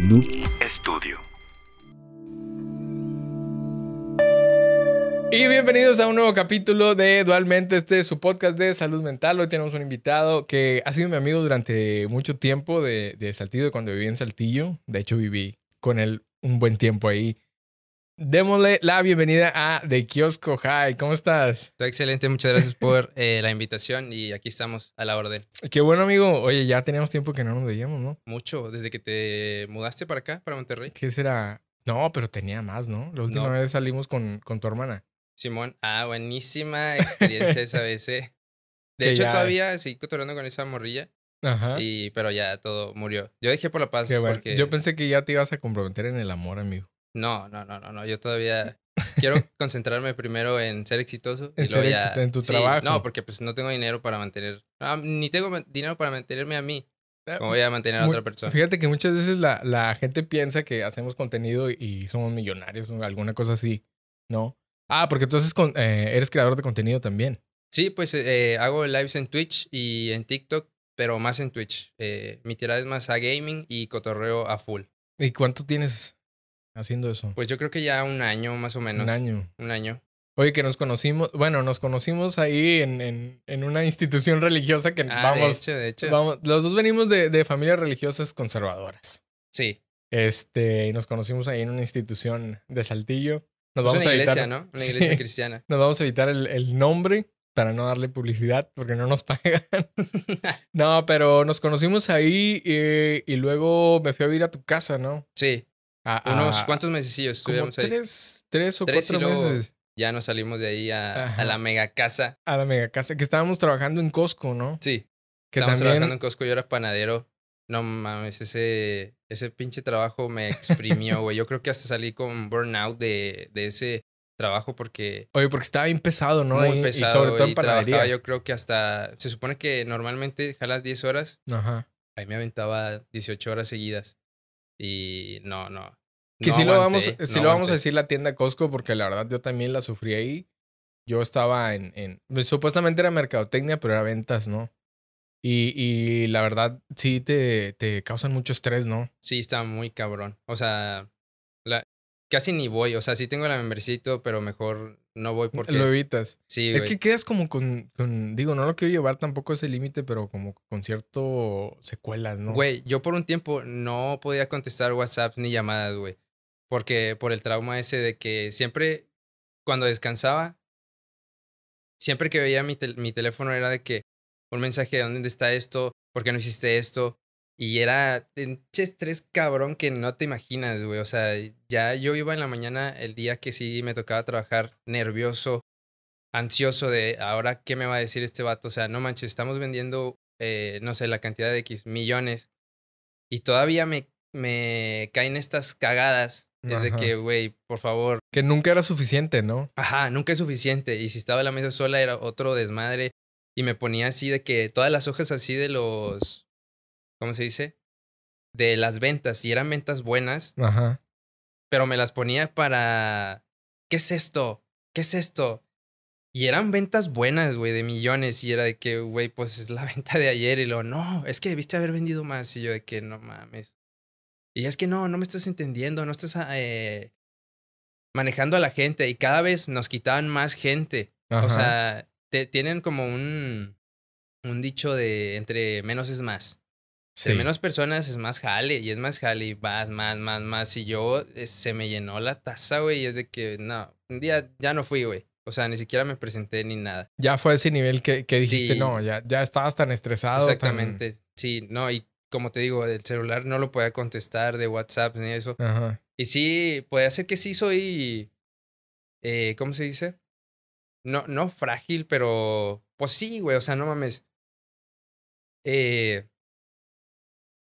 Noob Studio. Y bienvenidos a un nuevo capítulo de Dualmente, este es su podcast de salud mental. Hoy tenemos un invitado que ha sido mi amigo durante mucho tiempo de, de Saltillo, cuando viví en Saltillo. De hecho, viví con él un buen tiempo ahí. Démosle la bienvenida a The Kiosco Hi. ¿Cómo estás? Está excelente, muchas gracias por eh, la invitación y aquí estamos a la orden. Qué bueno, amigo. Oye, ya teníamos tiempo que no nos veíamos, ¿no? Mucho, desde que te mudaste para acá, para Monterrey. ¿Qué será? No, pero tenía más, ¿no? La última No. vez salimos con, con tu hermana. Simón, ah, buenísima experiencia esa vez, eh. De Que hecho, ya- todavía seguí cotorreando con esa morrilla, Ajá. y, pero ya todo murió. Yo dejé por la paz bueno. porque... Yo pensé que ya te ibas a comprometer en el amor, amigo. No, no, no, no, no, yo todavía quiero concentrarme primero en ser exitoso. En y luego ser ya- éxito en tu Sí, trabajo. No, porque pues no tengo dinero para mantener... ah, ni tengo dinero para mantenerme a mí. Eh, ¿Cómo voy a mantener a otra persona? Fíjate que muchas veces la, la gente piensa que hacemos contenido y somos millonarios o alguna cosa así, ¿no? Ah, porque tú haces con- eh, eres creador de contenido también. Sí, pues eh, hago lives en Twitch y en TikTok, pero más en Twitch. Eh, mi tirada es más a gaming y cotorreo a full. ¿Y cuánto tienes haciendo eso? Pues yo creo que ya un año más o menos. Un año. Un año. Oye, que nos conocimos, bueno, nos conocimos ahí en, en, en una institución religiosa que Ah, de vamos, hecho, de hecho. vamos, los dos venimos de, de familias religiosas conservadoras. Sí. Este, y nos conocimos ahí en una institución de Saltillo. Nos Es vamos una a iglesia, evitar, ¿no? Una Sí. iglesia cristiana. Nos vamos a evitar el, el nombre para no darle publicidad porque no nos pagan. no, pero nos conocimos ahí eh, y luego me fui a vivir a tu casa, ¿no? Sí. A, a- Unos cuantos mesecillos como estuvimos ahí. tres, tres o Tres y cuatro luego- meses Ya nos salimos de ahí a, a la mega casa. a la mega casa que estábamos trabajando en Costco, ¿no? Sí. Que Estábamos también trabajando en Costco, yo era panadero. No mames, ese, ese pinche trabajo me exprimió, güey. Yo creo que hasta salí con burnout de, de ese trabajo porque Oye, porque estaba bien pesado, ¿no? muy pesado. y sobre todo en y panadería. yo creo que hasta... Se supone que normalmente jalas 10 horas. Ajá. Ahí me aventaba 18 horas seguidas. Y no, no. Que no sí lo vamos, sí no lo vamos a decir la tienda Costco porque la verdad yo también la sufrí ahí. Yo estaba en, en pues, supuestamente era mercadotecnia, pero era ventas, ¿no? Y, y la verdad sí te, te causan mucho estrés, ¿no? Sí, está muy cabrón. O sea, la, casi ni voy. O sea, sí tengo la todo, pero mejor no voy porque... Lo evitas. sí, Es güey. que quedas como con, con- digo, no lo quiero llevar tampoco a ese límite, pero como con cierto secuelas, ¿no? Güey, yo por un tiempo no podía contestar WhatsApp ni llamadas, güey. Porque por el trauma ese de que siempre, cuando descansaba, siempre que veía mi, tel- mi teléfono era de que un mensaje de dónde está esto, por qué no hiciste esto. Y era pinche estrés cabrón que no te imaginas, güey. O sea, ya yo iba en la mañana el día que sí me tocaba trabajar nervioso, ansioso de ahora qué me va a decir este vato. O sea, no manches, estamos vendiendo, eh, no sé, la cantidad de X millones. Y todavía me, me caen estas cagadas. Es de que, güey, por favor, Que nunca era suficiente, ¿no? Ajá, nunca es suficiente. Y si estaba la mesa sola era otro desmadre. Y me ponía así de que todas las hojas así de los. ¿Cómo se dice? De las ventas. Y eran ventas buenas, Ajá. pero me las ponía para. ¿Qué es esto? ¿Qué es esto? Y eran ventas buenas, güey, de millones. Y era de que, güey, pues es la venta de ayer. Y lo, no, es que debiste haber vendido más. Y yo de que, no mames. Y es que no, no me estás entendiendo, no estás eh, manejando a la gente. Y cada vez nos quitaban más gente. Ajá. O sea, te- tienen como un, un dicho de entre menos es más. Sí. Entre menos personas es más jale y es más jale y más, más, más, más. Y yo eh, se me llenó la taza, güey, y es de que no, un día ya no fui, güey. O sea, ni siquiera me presenté ni nada. Ya fue ese nivel que, que dijiste, Sí. no, ya, ya estabas tan estresado. tan- Exactamente. Sí, no, y como te digo, el celular no lo podía contestar de WhatsApp ni eso. Ajá. Y sí, puede ser que sí soy. Eh, ¿Cómo se dice? No, no frágil, pero. Pues sí, güey. O sea, no mames. Eh,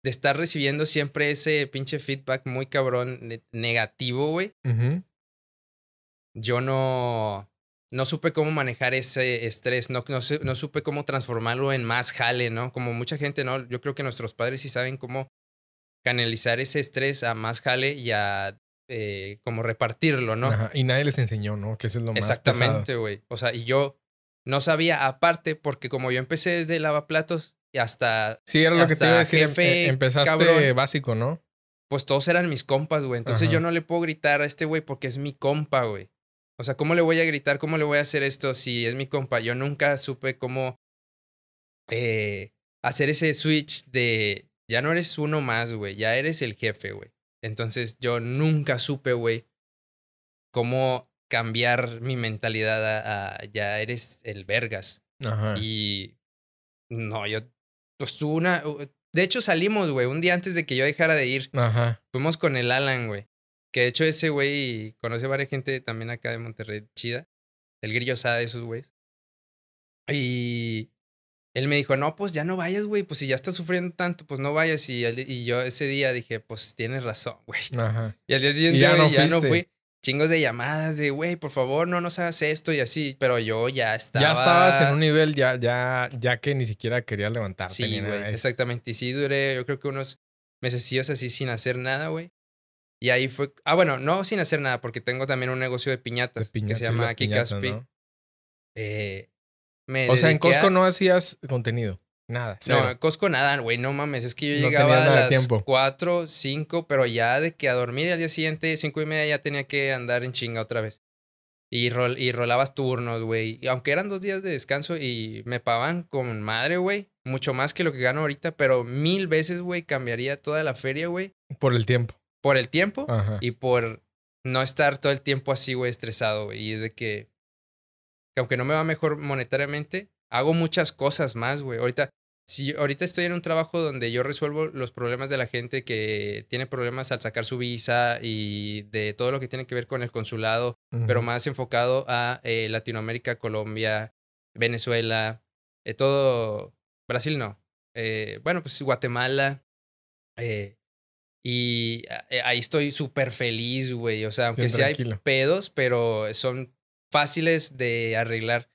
de estar recibiendo siempre ese pinche feedback muy cabrón ne- negativo, güey. Yo no. No supe cómo manejar ese estrés, no, no, su- no supe cómo transformarlo en más jale, ¿no? Como mucha gente, ¿no? Yo creo que nuestros padres sí saben cómo canalizar ese estrés a más jale y a eh, como repartirlo, ¿no? Ajá, Y nadie les enseñó, ¿no? Que eso es lo más Exactamente, güey. O sea, y yo no sabía aparte porque como yo empecé desde lavaplatos y hasta Sí, era lo que te iba a decir. em- jefe, em- Empezaste cabrón. básico, ¿no? pues todos eran mis compas, güey. Entonces Ajá. yo no le puedo gritar a este güey porque es mi compa, güey. O sea, ¿cómo le voy a gritar? ¿Cómo le voy a hacer esto si es mi compa? Yo nunca supe cómo eh, hacer ese switch de ya no eres uno más, güey. Ya eres el jefe, güey. Entonces yo nunca supe, güey, cómo cambiar mi mentalidad a, a ya eres el vergas. Ajá. Y no, yo pues tuve una de hecho salimos, güey, un día antes de que yo dejara de ir. Ajá. Fuimos con el Alan, güey. Que de hecho ese güey conoce a varias gente también acá de Monterrey, chida. El grillo Sada de esos güeyes. Y él me dijo, no, pues ya no vayas, güey. Pues si ya estás sufriendo tanto, pues no vayas. Y, él- y yo ese día dije, pues tienes razón, güey. Y al día siguiente ya no ya no fuiste. fui. Chingos de llamadas de, güey, por favor, no nos hagas esto y así. Pero yo ya estaba... Ya estabas en un nivel ya, ya, ya que ni siquiera querías levantarte. Sí, güey, exactamente. Y sí duré, yo creo que unos mesecillos así sin hacer nada, güey. Y ahí fue. Ah, bueno, no sin hacer nada, porque tengo también un negocio de piñatas, De piñatas, que se llama Kikaspi. ¿no? Eh, me O sea, en a- Costco no hacías contenido. Nada. No, en Costco nada, güey, no mames. Es que yo No llegaba a las tiempo. 4, 5, pero ya de que a dormir al día siguiente, cinco y media, ya tenía que andar en chinga otra vez. Y, rol, y rolabas turnos, güey. Y aunque eran dos días de descanso y me pagaban con madre, güey. Mucho más que lo que gano ahorita, pero mil veces, güey, cambiaría toda la feria, güey. Por el tiempo. Por el tiempo Ajá. y por no estar todo el tiempo así, güey, estresado, güey. Y es de que, que aunque no me va mejor monetariamente, hago muchas cosas más, güey. Ahorita, si ahorita estoy en un trabajo donde yo resuelvo los problemas de la gente que tiene problemas al sacar su visa y de todo lo que tiene que ver con el consulado, pero más enfocado a eh, Latinoamérica, Colombia, Venezuela, eh, todo, Brasil no. Eh, bueno, pues Guatemala. Eh, y eh, ahí estoy súper feliz, güey. O sea, aunque sí hay pedos, pero son fáciles de arreglar.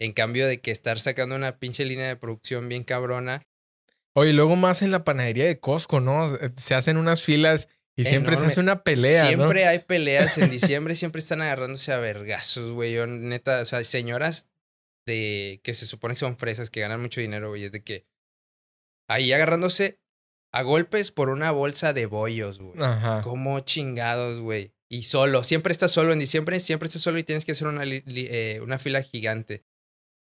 En cambio de que estar sacando una pinche línea de producción bien cabrona. Oye, luego más en la panadería de Costco, ¿no? Se hacen unas filas y siempre se hace una pelea, ¿no? siempre hay peleas en diciembre, siempre están agarrándose a vergazos, güey. Yo, neta, o sea, señoras de que se supone que son fresas, que ganan mucho dinero, güey. Es de que ahí agarrándose a golpes por una bolsa de bollos, güey. Ajá. Como chingados, güey. Y solo, siempre estás solo en diciembre, siempre estás solo y tienes que hacer una, eh, una fila gigante.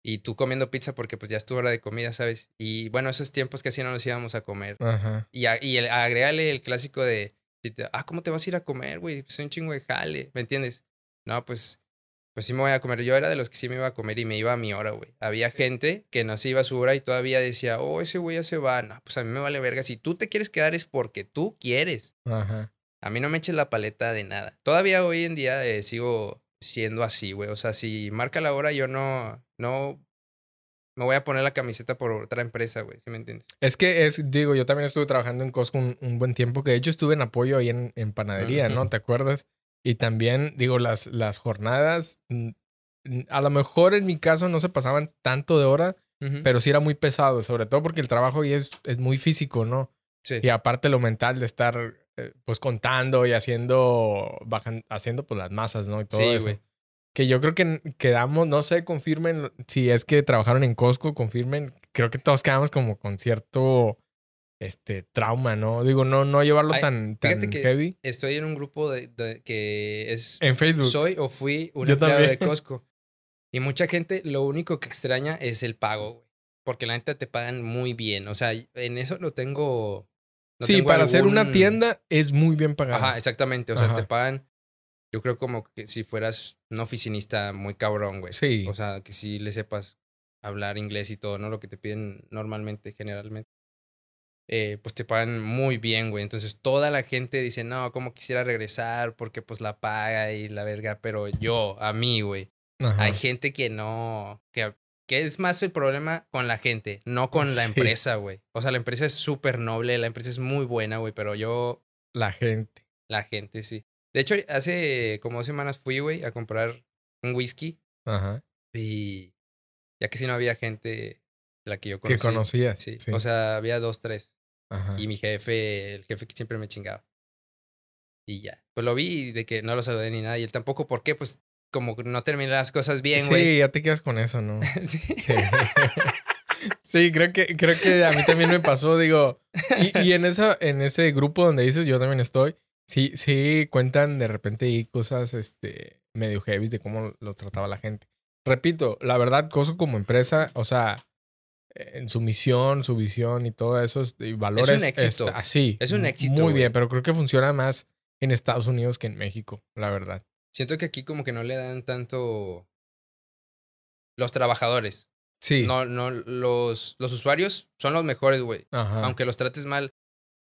Y tú comiendo pizza porque pues ya es tu hora de comida, ¿sabes? Y bueno, esos tiempos que así no nos íbamos a comer. Ajá. Y, a- y el- agrégale el clásico de, ah, ¿cómo te vas a ir a comer, güey? Pues es un chingo de jale, ¿me entiendes? No, pues, pues sí me voy a comer. Yo era de los que sí me iba a comer y me iba a mi hora, güey. Había gente que no se iba a su hora y todavía decía, oh, ese güey ya se va. No, pues a mí me vale verga. Si tú te quieres quedar es porque tú quieres. Ajá. A mí no me eches la paleta de nada. Todavía hoy en día eh, sigo siendo así, güey. O sea, si marca la hora, yo no, no me voy a poner la camiseta por otra empresa, güey. ¿Sí me entiendes? Es que es, digo, yo también estuve trabajando en Costco un, un buen tiempo, que de hecho estuve en apoyo ahí en, en panadería, ¿no? ¿Te acuerdas? Y también, digo, las, las jornadas, mm, a lo mejor en mi caso no se pasaban tanto de hora, pero sí era muy pesado, sobre todo porque el trabajo ahí es, es muy físico, ¿no? sí. Y aparte lo mental de estar eh, pues contando y haciendo, bajan, haciendo pues las masas, ¿no? Y todo Sí, eso. Que yo creo que quedamos, no sé, confirmen si es que trabajaron en Costco, confirmen. Creo que todos quedamos como con cierto este trauma, ¿no? Digo, no, no llevarlo Ay, tan, fíjate tan que heavy. Estoy en un grupo de, de- que es... En Facebook. Soy o fui un Yo empleado de. Costco. Y mucha gente lo único que extraña es el pago, güey. Porque la neta te pagan muy bien. O sea, en eso no tengo... no sí, tengo para hacer una tienda es muy bien pagado. Ajá, exactamente. O sea, Ajá. te pagan... Yo creo como que si fueras un oficinista muy cabrón, güey. Sí. O sea, que si le sepas hablar inglés y todo, ¿no? Lo que te piden normalmente, generalmente. Eh, pues te pagan muy bien, güey. Entonces toda la gente dice, no, como quisiera regresar porque pues la paga y la verga. Pero yo, a mí, güey. Ajá. Hay gente que no, que, que es más el problema con la gente, no con la Sí. empresa, güey. O sea, la empresa es súper noble, la empresa es muy buena, güey, pero yo, La gente. la gente sí. De hecho, hace como dos semanas fui, güey, a comprar un whisky Ajá. y ya que si no había gente de la que yo Que conocí. conocías. Sí. Sí. o sea, había dos, tres. Ajá. Y mi jefe, el jefe que siempre me chingaba. Y ya. Pues lo vi de que no lo saludé ni nada. Y él tampoco, ¿por qué? Pues como no terminé las cosas bien, güey. sí, ya te quedas con eso, ¿no? Sí. Sí. Sí, creo que, creo que a mí también me pasó, digo. Y, y en, esa, en ese grupo donde dices, yo también estoy, sí, sí cuentan de repente ahí cosas este, medio heavy de cómo lo trataba la gente. Repito, la verdad, Costco como empresa, o sea, en su misión, su visión y todo eso, y valores. Es un éxito. está- sí, Es un éxito, Muy güey. bien, pero creo que funciona más en Estados Unidos que en México, la verdad. Siento que aquí como que no le dan tanto los trabajadores. Sí. No, no, los, los usuarios son los mejores, güey. Ajá. Aunque los trates mal,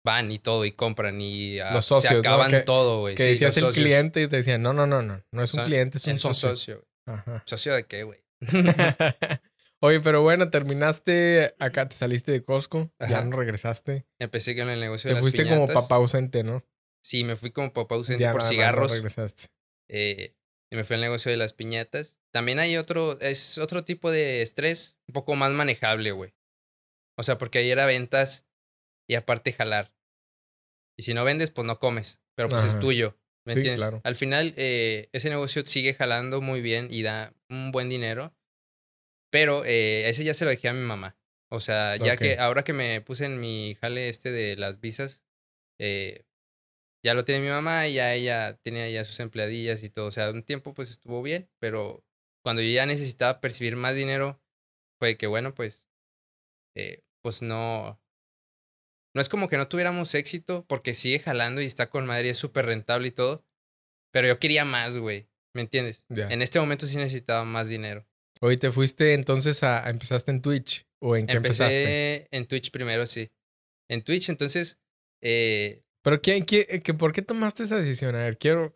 van y todo y compran y ah, Los socios, se ¿no? acaban Que- todo, güey. que Sí, decías el socios. cliente y te decían, no, no, no, no, no es un cliente, es un socio. socio. Ajá. ¿Socio de qué, güey? Oye, pero bueno, terminaste acá, te saliste de Costco, ya no regresaste. Empecé con el negocio Te de las fuiste como papá ausente, ¿no? Sí, me fui como papá ausente Ya por nada más no cigarros. regresaste. eh, y me fui al negocio de las piñatas. También hay otro, es otro tipo de estrés, un poco más manejable, güey. O sea, porque ahí era ventas y aparte jalar. Y si no vendes, pues no comes, pero pues es tuyo. ¿Me Sí, entiendes? claro. Al final, eh, ese negocio sigue jalando muy bien y da un buen dinero. Pero eh, ese ya se lo dejé a mi mamá. O sea, ya que ahora que me puse en mi jale este de las visas, eh, ya lo tiene mi mamá y ya ella tenía ya sus empleadillas y todo. O sea, un tiempo pues estuvo bien, pero cuando yo ya necesitaba percibir más dinero, fue que bueno, pues, eh, pues no, no es como que no tuviéramos éxito porque sigue jalando y está con madre y es súper rentable y todo, pero yo quería más, güey, ¿me entiendes? En este momento sí necesitaba más dinero. Oye, ¿te fuiste entonces a, a- empezaste en Twitch? ¿O en qué empezaste? Empecé en Twitch primero, sí. En Twitch, entonces, eh, Pero ¿quién, quién- que ¿por qué tomaste esa decisión? A ver, quiero...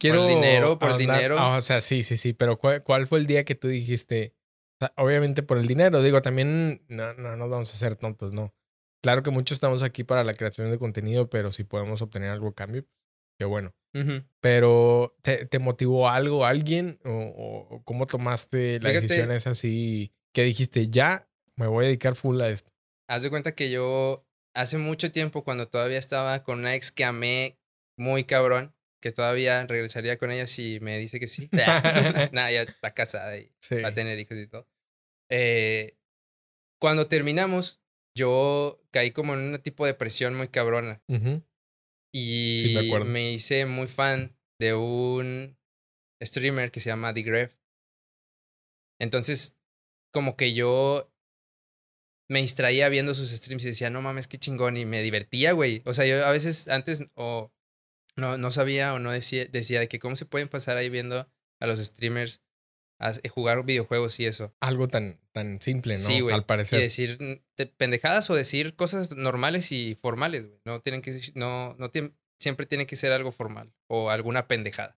Quiero dinero, por el dinero. Ah, o sea, sí, sí, sí, pero ¿cuál, cuál fue el día que tú dijiste? O sea, obviamente por el dinero, digo, también no, no nos vamos a hacer tontos, ¿no? Claro que muchos estamos aquí para la creación de contenido, pero si podemos obtener algo a cambio, qué bueno. Pero, ¿te, te motivó algo, alguien? ¿O, cómo tomaste la Fíjate- decisión esa así que dijiste, ya me voy a dedicar full a esto? Haz de cuenta que yo hace mucho tiempo, cuando todavía estaba con una ex que amé muy cabrón, que todavía regresaría con ella si me dice que sí. Nada, ya está casada y Sí. va a tener hijos y todo. Eh, cuando terminamos, yo caí como en un tipo de depresión muy cabrona. Y Sí, me hice muy fan de un streamer que se llama The Gref. Entonces, como que yo me distraía viendo sus streams y decía, no mames, qué chingón. Y me divertía, güey. O sea, yo a veces antes o no, no sabía o no decía, decía de que cómo se pueden pasar ahí viendo a los streamers a s- jugar videojuegos y eso. Algo tan, tan simple, ¿no? Sí, güey. Al Y parecer. decir mm, pendejadas o decir cosas normales y formales, güey. No tienen que no no siempre tiene que ser algo formal o alguna pendejada.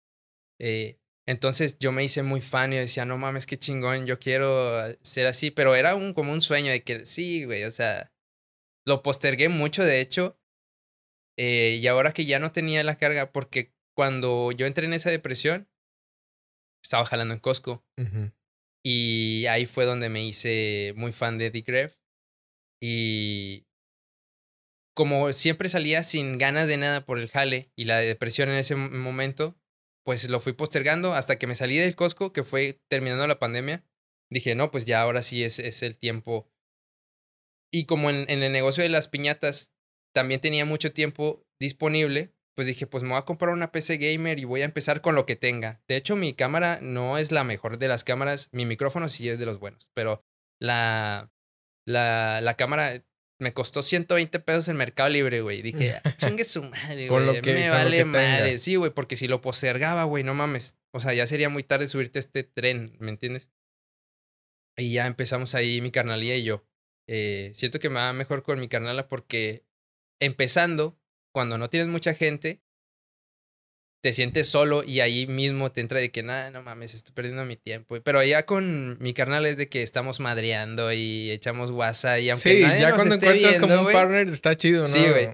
Eh, entonces yo me hice muy fan y decía, no mames, qué chingón, yo quiero eh, ser así, pero era un como un sueño de que sí, güey, o sea, lo postergué mucho, de hecho, eh, y ahora que ya no tenía la carga, porque cuando yo entré en esa depresión, estaba jalando en Costco. Y ahí fue donde me hice muy fan de The Gref. Y como siempre salía sin ganas de nada por el jale y la depresión en ese mo- momento, pues lo fui postergando hasta que me salí del Costco, que fue terminando la pandemia. Dije, no, pues ya ahora sí es, es el tiempo. Y como en, en el negocio de las piñatas también tenía mucho tiempo disponible, pues dije, pues me voy a comprar una PC gamer y voy a empezar con lo que tenga. De hecho, mi cámara no es la mejor de las cámaras, mi micrófono sí es de los buenos, pero la, la, la cámara me costó 120 pesos en Mercado Libre, güey. Dije, "Ah, chingue su madre, güey. lo que- me lo vale que tenga". madre. Sí, güey, porque si lo postergaba, güey, no mames. O sea, ya sería muy tarde subirte a este tren, ¿me entiendes? Y ya empezamos ahí mi carnalía y yo. Eh, siento que me va mejor con mi carnala porque empezando, cuando no tienes mucha gente, te sientes solo y ahí mismo te entra de que, nada, no mames, estoy perdiendo mi tiempo. Pero ya con mi carnal es de que estamos madreando y echamos WhatsApp y aunque Sí, nadie ya nos cuando esté encuentras viendo, como un partner está chido, ¿no? Sí, güey.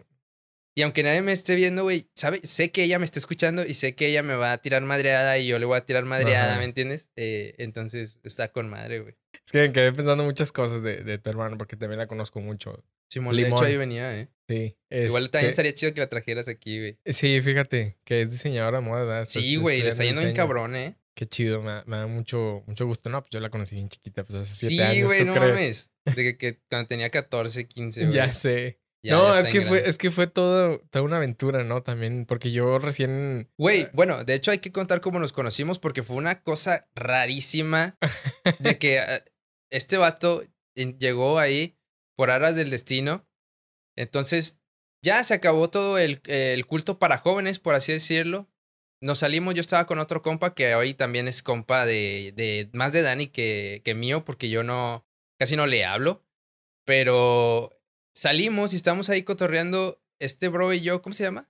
y aunque nadie me esté viendo, güey, ¿sabe? Sé que ella me está escuchando y sé que ella me va a tirar madreada y yo le voy a tirar madreada, Ajá. ¿me entiendes? Eh, entonces está con madre, güey. Es que me quedé pensando muchas cosas de, de tu hermano porque también la conozco mucho. Simón, de Limón. hecho ahí venía, ¿eh? Sí. Igual también este, estaría chido que la trajeras aquí, güey. Sí, fíjate, que es diseñadora de moda, ¿verdad? Está- Sí, güey, le está yendo bien cabrón, ¿eh? Qué chido, me, da- me da mucho, mucho gusto. No, pues yo la conocí bien chiquita, pues hace siete Sí, años, güey, ¿tú no crees? mames. De que, que cuando tenía 14, 15, güey. Ya sé. Ya- no, ya es que fue, es que fue todo, toda una aventura, ¿no? También, porque yo recién. Güey, bueno, de hecho hay que contar cómo nos conocimos porque fue una cosa rarísima de que eh, este vato llegó ahí por aras del destino. Entonces, ya se acabó todo el, el culto para jóvenes, por así decirlo. Nos salimos, yo estaba con otro compa que hoy también es compa de, de más de Dani que, que mío, porque yo no, casi no le hablo. Pero salimos y estamos ahí cotorreando este bro y yo, ¿cómo se llama?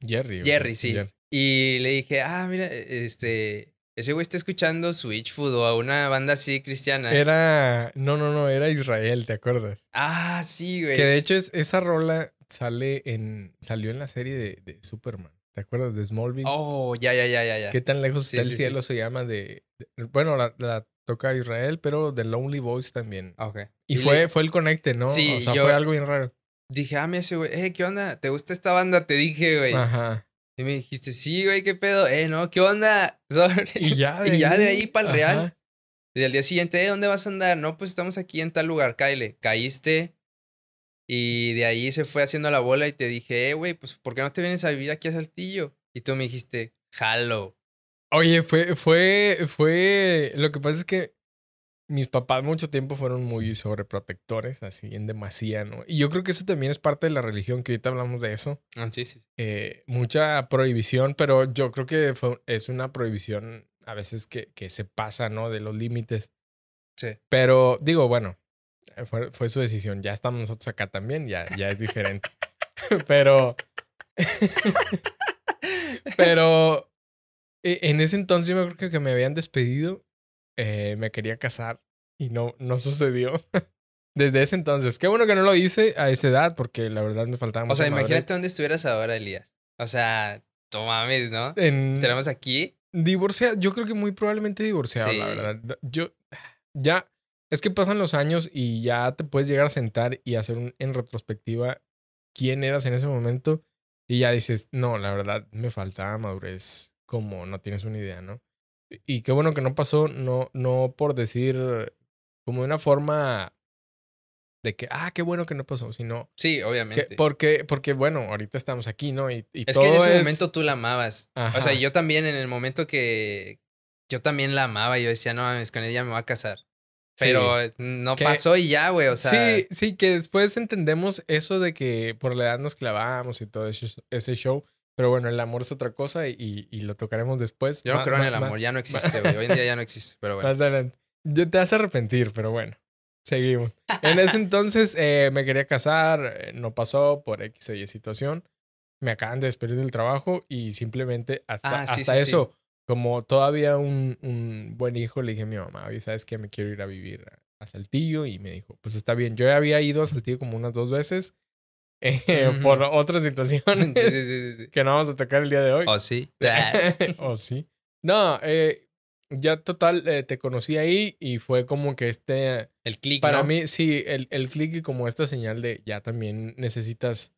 Jerry. Jerry, sí. Jerry. Y le dije, ah, mira, este, ese güey está escuchando Switchfoot o a una banda así cristiana. Era. No, no, no, era Israel, ¿te acuerdas? Ah, sí, güey. Que de hecho es, esa rola sale en. salió en la serie de, de Superman. ¿Te acuerdas de Smallville? Oh, ya, ya, ya, ya, ya. ¿Qué tan lejos Sí, está el sí. cielo? Se llama de. de- bueno, la, la toca Israel, pero The Lonely Boys también. Ah, Ok. Y, le- fue, fue el conecte, ¿no? Sí, o sea, yo- fue algo bien raro. Dije, ah, ese güey, eh, ¿qué onda? ¿Te gusta esta banda? Te dije, güey. Ajá. Y me dijiste, sí, güey, ¿qué pedo? Eh, no, ¿qué onda? Y ya Y ya de ahí pa'l ajá. real. Y al día siguiente, "Eh, ¿dónde vas a andar? No, pues estamos aquí en tal lugar, Kyle. Caíste. Y de ahí se fue haciendo la bola y te dije, eh, güey, pues ¿por qué no te vienes a vivir aquí a Saltillo? Y tú me dijiste, jalo. Oye, fue, fue, fue. Lo que pasa es que mis papás mucho tiempo fueron muy sobreprotectores, así en demasía, ¿no? Y yo creo que eso también es parte de la religión, que ahorita hablamos de eso. Ah, sí, sí. sí. Eh, mucha prohibición, pero yo creo que fue, es una prohibición a veces que, que se pasa, ¿no? De los límites. Sí. Pero digo, bueno, eh, fue, fue su decisión. Ya estamos nosotros acá también, ya, ya es diferente. pero. pero. eh, En ese entonces yo me creo que me habían despedido. Eh, me quería casar y no, no sucedió. Desde ese entonces. Qué bueno que no lo hice a esa edad, porque la verdad me faltaba O sea, imagínate dónde estuvieras ahora, Elías. O sea, no mames, ¿no? En, Estaremos aquí. Divorciado, yo creo que muy probablemente divorciado, la verdad. Yo, ya, es que pasan los años y ya te puedes llegar a sentar y hacer un, en retrospectiva quién eras en ese momento y ya dices, no, la verdad, me faltaba madurez, como no tienes una idea, ¿no? Y qué bueno que no pasó, no, no por decir como de una forma de que, ah, qué bueno que no pasó, sino Sí, que, obviamente. porque, porque, bueno, ahorita estamos aquí, ¿no? Y, y es todo que en ese es- momento tú la amabas. O sea, yo también en el momento que yo también la amaba, yo decía, no mames, con ella me voy a casar. Sí. Pero no Que- pasó y ya, güey. O sea, sí, sí, que después entendemos eso de que por la edad nos clavamos y todo ese, ese show. Pero bueno, el amor es otra cosa y, y- lo tocaremos después. yo no creo en el amor, ya no existe, güey. Hoy en día ya no existe, pero bueno. Más adelante. Yo te hace arrepentir, pero bueno, seguimos. En ese entonces eh, me quería casar, eh, no pasó por X o Y situación. Me acaban de despedir del trabajo y simplemente hasta, Ah, sí, hasta sí, sí. eso, como todavía un, un buen hijo, le dije a mi mamá, oye, ¿sabes qué? Me quiero ir a vivir a, a Saltillo y me dijo, pues está bien. Yo ya había ido a Saltillo como unas dos veces eh, por otras situaciones Sí, sí, sí, que no vamos a tocar el día de hoy. ¿O sí? oh, sí. No, eh, ya total, eh, te conocí ahí y fue como que este, El click, para ¿no? mí, sí, el, el click y como esta señal de ya también necesitas,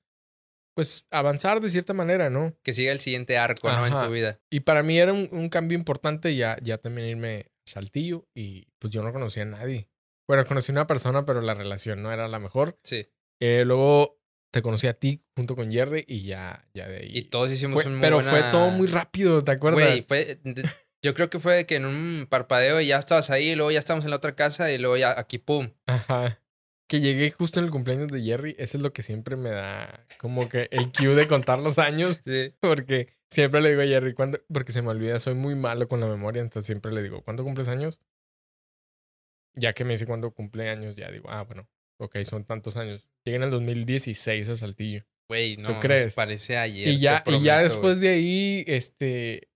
pues, avanzar de cierta manera, ¿no? Que siga el siguiente arco, ¿no? En tu vida. Y para mí era un, un cambio importante ya, ya también irme a Saltillo y pues yo no conocía a nadie. Bueno, conocí a una persona, pero la relación no era la mejor. Sí. Eh, luego te conocí a ti junto con Jerry y ya, ya de ahí. Y todos hicimos fue- un muy pero buena- fue todo muy rápido, ¿te acuerdas? Güey, fue. Yo creo que fue que en un parpadeo ya estabas ahí, y luego ya estábamos en la otra casa y luego ya aquí, pum. Ajá. Que llegué justo en el cumpleaños de Jerry. Eso es lo que siempre me da como que el cue de contar los años. Sí. Porque siempre le digo a Jerry, ¿cuándo? Porque se me olvida, soy muy malo con la memoria. Entonces siempre le digo, ¿cuándo cumples años? Ya que me dice cuándo cumple años, ya digo, ah, bueno, ok, son tantos años. Llegué en el 2016 a Saltillo. Güey, no. ¿Tú crees? Parece ayer. y ya, y ya después de ahí, este,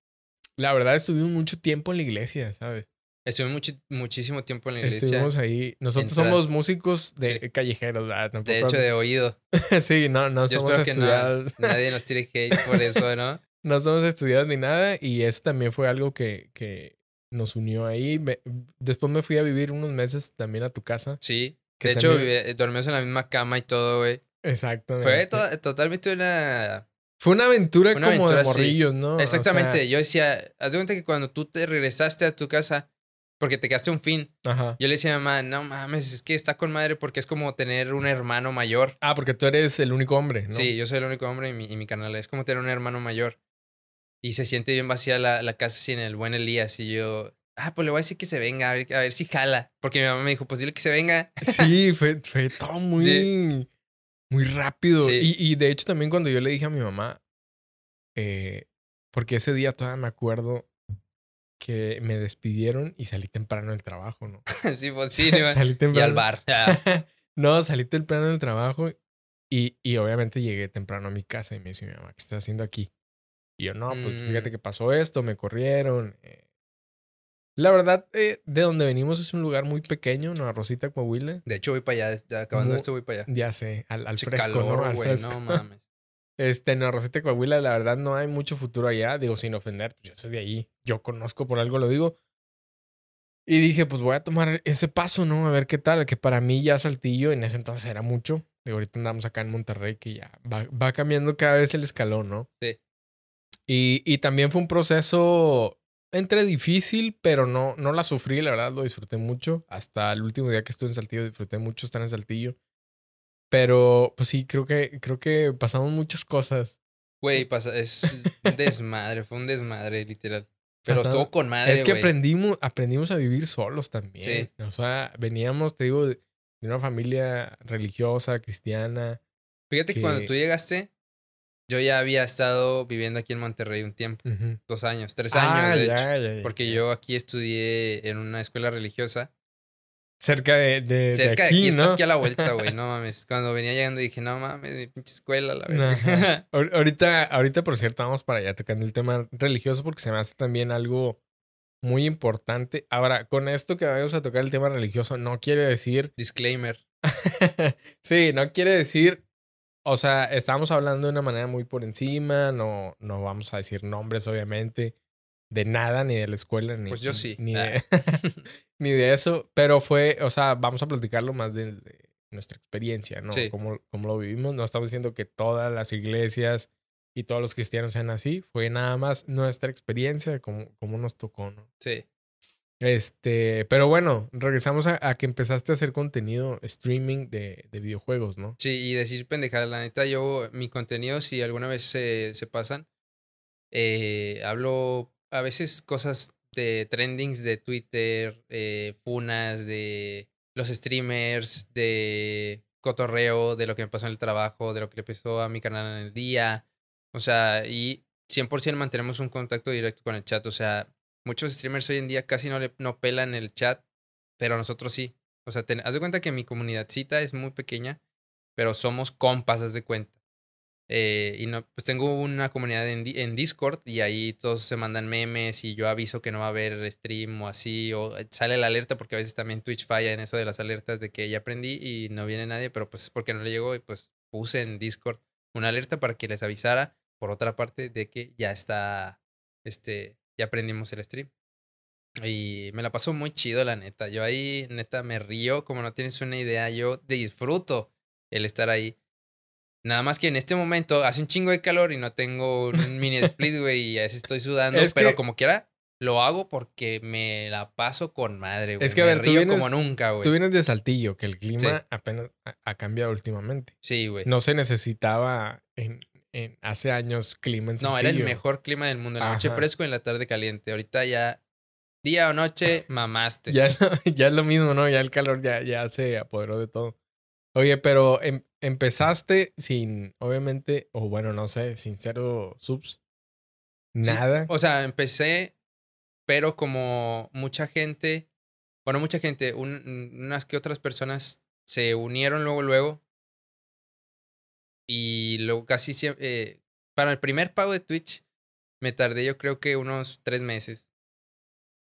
la verdad estuvimos mucho tiempo en la iglesia, ¿sabes? Estuve muchi- muchísimo tiempo en la iglesia. Estuvimos ahí. Nosotros Entra- somos músicos de Sí. callejeros, ¿verdad? Tampoco- De hecho, de oído. sí, no, no Yo somos espero que no- estudiados. nadie nos tire hate por eso, ¿no? no somos estudiados ni nada. Y eso también fue algo que, que nos unió ahí. Me- después me fui a vivir unos meses también a tu casa. Sí. Que De hecho, también- vive- dormimos en la misma cama y todo, güey. Exactamente. Fue to- totalmente una Fue una aventura Una como aventura, de sí. morrillos, ¿no? O Exactamente. sea, yo decía, haz de cuenta que cuando tú te regresaste a tu casa, porque te quedaste un fin, ajá. yo le decía a mi mamá, no mames, es que está con madre porque es como tener un hermano mayor. Ah, porque tú eres el único hombre, ¿no? Sí, yo soy el único hombre y mi, y mi canal es como tener un hermano mayor. Y se siente bien vacía la, la casa sin el buen Elías. Y yo, ah, pues le voy a decir que se venga, a ver, a ver si jala. Porque mi mamá me dijo, pues dile que se venga. Sí, fue, fue todo muy, Sí. muy rápido. Sí. Y, y de hecho también cuando yo le dije a mi mamá, eh, porque ese día todavía me acuerdo que me despidieron y salí temprano del trabajo, ¿no? sí, pues sí, salí y temprano. al bar. No, salí temprano del trabajo y, y obviamente llegué temprano a mi casa y me dice mi mamá, ¿qué estás haciendo aquí? Y yo, no, pues fíjate Mm. que pasó esto, me corrieron. eh. La verdad, eh, de donde venimos es un lugar muy pequeño, Nueva Rosita, Coahuila. De hecho, voy para allá. ya Acabando esto, voy para allá. Ya sé, al, fresco, calor, ¿no? Al güey, fresco. no mames. Este, en Nueva Rosita, Coahuila, la verdad no hay mucho futuro allá. Digo, sin ofender, pues yo soy de ahí. Yo conozco, por algo lo digo. Y dije, pues voy a tomar ese paso, ¿no? A ver qué tal. Que para mí ya Saltillo en ese entonces era mucho. Digo, ahorita andamos acá en Monterrey, que ya va, va cambiando cada vez el escalón, ¿no? Sí. Y, y también fue un proceso entre difícil, pero no, no la sufrí, la verdad, lo disfruté mucho. Hasta el último día que estuve en Saltillo, disfruté mucho estar en Saltillo. Pero, pues sí, creo que, creo que pasamos muchas cosas. Güey, pasa, es un desmadre, fue un desmadre, literal. Pero Pasado- estuvo con madre, es que güey. aprendimos, aprendimos a vivir solos también. Sí. O sea, veníamos, te digo, de una familia religiosa, cristiana. Fíjate que cuando que- tú llegaste, yo ya había estado viviendo aquí en Monterrey un tiempo. Dos años, tres Ah, años, de ya, hecho. ya, ya, Porque yo aquí estudié en una escuela religiosa. Cerca de, de, Cerca de de aquí, está ¿no? aquí a la vuelta, güey. No mames. Cuando venía llegando dije, no mames, mi pinche escuela, la verdad. Ahor- Ahorita, ahorita, por cierto, vamos para allá tocando el tema religioso porque se me hace también algo muy importante. Ahora, con esto que vamos a tocar el tema religioso, no quiere decir Disclaimer. sí, no quiere decir. O sea, estamos hablando de una manera muy por encima. No, no vamos a decir nombres, obviamente. De nada, ni de la escuela, ni, Pues yo sí. ni, Ah. de, ni de eso. Pero fue, o sea, vamos a platicarlo más de, de nuestra experiencia, ¿no? Sí. Cómo, cómo lo vivimos. No estamos diciendo que todas las iglesias y todos los cristianos sean así. Fue nada más nuestra experiencia, cómo, cómo nos tocó, ¿no? Sí. Este, pero bueno, regresamos a, que empezaste a hacer contenido streaming de, de videojuegos, ¿no? Sí, y decir pendejada, la neta, yo, mi contenido, si alguna vez se, se pasan, eh, hablo a veces cosas de trendings de Twitter, eh, funas, de los streamers, de cotorreo, de lo que me pasó en el trabajo, de lo que le pasó a mi canal en el día. O sea, y 100% mantenemos un contacto directo con el chat. O sea, muchos streamers hoy en día casi no, le, no pelan el chat, pero nosotros sí. O sea, ten- haz de cuenta que mi comunidadcita es muy pequeña, pero somos compas, haz de cuenta. Eh, y no, pues tengo una comunidad en, en Discord y ahí todos se mandan memes y yo aviso que no va a haber stream o así, o eh, sale la alerta porque a veces también Twitch falla en eso de las alertas de que ya aprendí y no viene nadie, pero pues es porque no le llegó y pues puse en Discord una alerta para que les avisara, por otra parte, de que ya está, este, ya aprendimos el stream. Y me la paso muy chido, la neta. Yo ahí, neta, me río, como no tienes una idea, yo disfruto el estar ahí. Nada más que en este momento hace un chingo de calor y no tengo un mini split, güey, y a veces estoy sudando, Es pero que- como quiera, lo hago porque me la paso con madre, güey. Es que, a ver, tú río vienes- como nunca, güey. Tú vienes de Saltillo, que el clima Sí. apenas ha, ha cambiado últimamente. Sí, güey. No se necesitaba en, en hace años clima en Saltillo. No, era el mejor clima del mundo. En la noche Ajá. fresco y en la tarde caliente. Ahorita ya, día o noche, mamaste. Ya, ya es lo mismo, ¿no? Ya el calor ya, ya se apoderó de todo. Oye, pero em- empezaste sin, obviamente, o bueno, no sé, sin cero subs. Sí, Nada. O sea, empecé, pero como mucha gente, bueno, mucha gente, un- unas que otras personas se unieron luego, luego. Y luego casi siempre, para el primer pago de Twitch, me tardé yo creo que unos tres meses.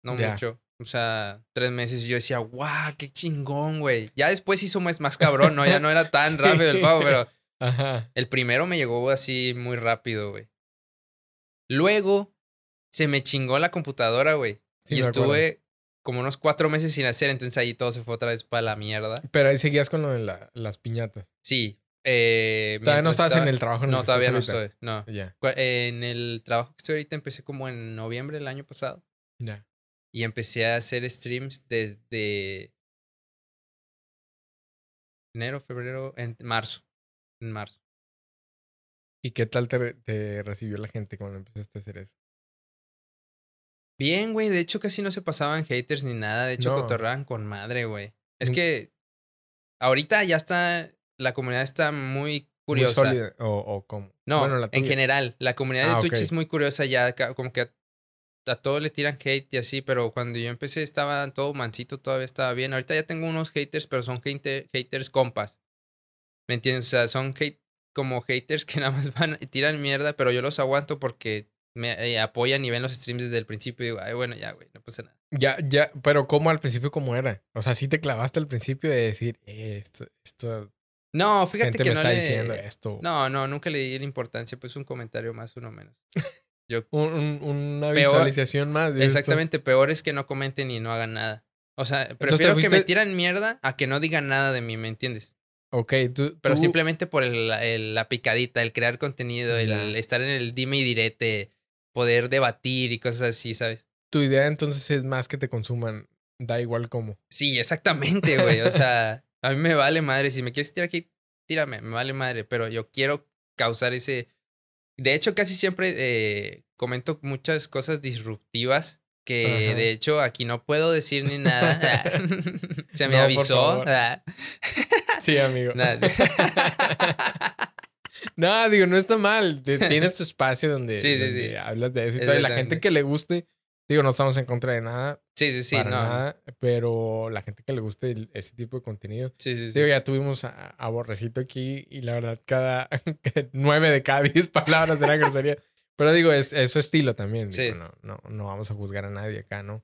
No mucho. O sea, tres meses y yo decía, guau, qué chingón, güey. Ya después hizo más, más cabrón, ¿no? Ya no era tan Sí. rápido el pago, pero Ajá. el primero me llegó así muy rápido, güey. Luego se me chingó la computadora, güey. Sí, y acuerdo. estuve como unos cuatro meses sin hacer, entonces ahí todo se fue otra vez para la mierda. Pero ahí seguías con lo de la- las piñatas. Sí, Eh, Todavía no estás en el trabajo en el No, que todavía no estás estoy. No. Ya, Cu- En el trabajo que estoy ahorita empecé como en noviembre del año pasado. ya. Y empecé a hacer streams desde enero, febrero, en marzo. En marzo. ¿Y qué tal te, te recibió la gente cuando empezaste a hacer eso? Bien, güey. De hecho, casi no se pasaban haters ni nada. De hecho, No. cotorraban con madre, güey. Es que ahorita ya está. La comunidad está muy Muy curiosa. sólida. ¿O, o cómo? No, Bueno, la en general. La comunidad Ah, de Twitch ok. es muy curiosa ya. Como que a, a todo le tiran hate y así. Pero cuando yo empecé estaba todo mansito. Todavía estaba bien. Ahorita ya tengo unos haters, pero son hater- haters compas. ¿Me entiendes? O sea, son hate, como haters que nada más van y tiran mierda. Pero yo los aguanto porque me eh, apoyan y ven los streams desde el principio. Y digo, ay, bueno, ya, güey, no pasa nada. Ya, ya, pero ¿cómo al principio cómo era? O sea, sí te clavaste al principio de decir, eh, esto, esto, No, fíjate gente que me no está le... diciendo esto. No, no, nunca le di la importancia. Pues un comentario más, uno menos. Yo Un- un- una Peor- visualización más. de esto. Exactamente, peor es que no comenten y no hagan nada. O sea, prefiero que me tiran mierda a que no digan nada de mí, ¿me entiendes? Ok, tú, Pero tú- simplemente por el, el- la picadita, el crear contenido, el, estar en el dime y direte, poder debatir y cosas así, ¿sabes? tu idea entonces es más que te consuman, da igual cómo. Sí, exactamente, güey. O sea, a mí me vale madre. Si me quieres tirar aquí, tírame, me vale madre. Pero yo quiero causar ese. De hecho, casi siempre eh, comento muchas cosas disruptivas que de hecho aquí no puedo decir ni nada. Se me No, avisó. Ah. Sí, amigo. No, digo, no está mal. Tienes tu espacio donde, Sí, sí, donde sí. hablas de eso y la gente que le guste, digo, no estamos en contra de nada, Sí, sí, sí, para no. nada, pero la gente que le guste el- ese tipo de contenido. Sí, sí, sí. Digo, ya tuvimos a, a Borrecito aquí y la verdad, cada nueve de cada diez palabras era grosería. Pero digo, es, es su estilo también. Sí. digo, no, no, no vamos a juzgar a nadie acá, ¿no?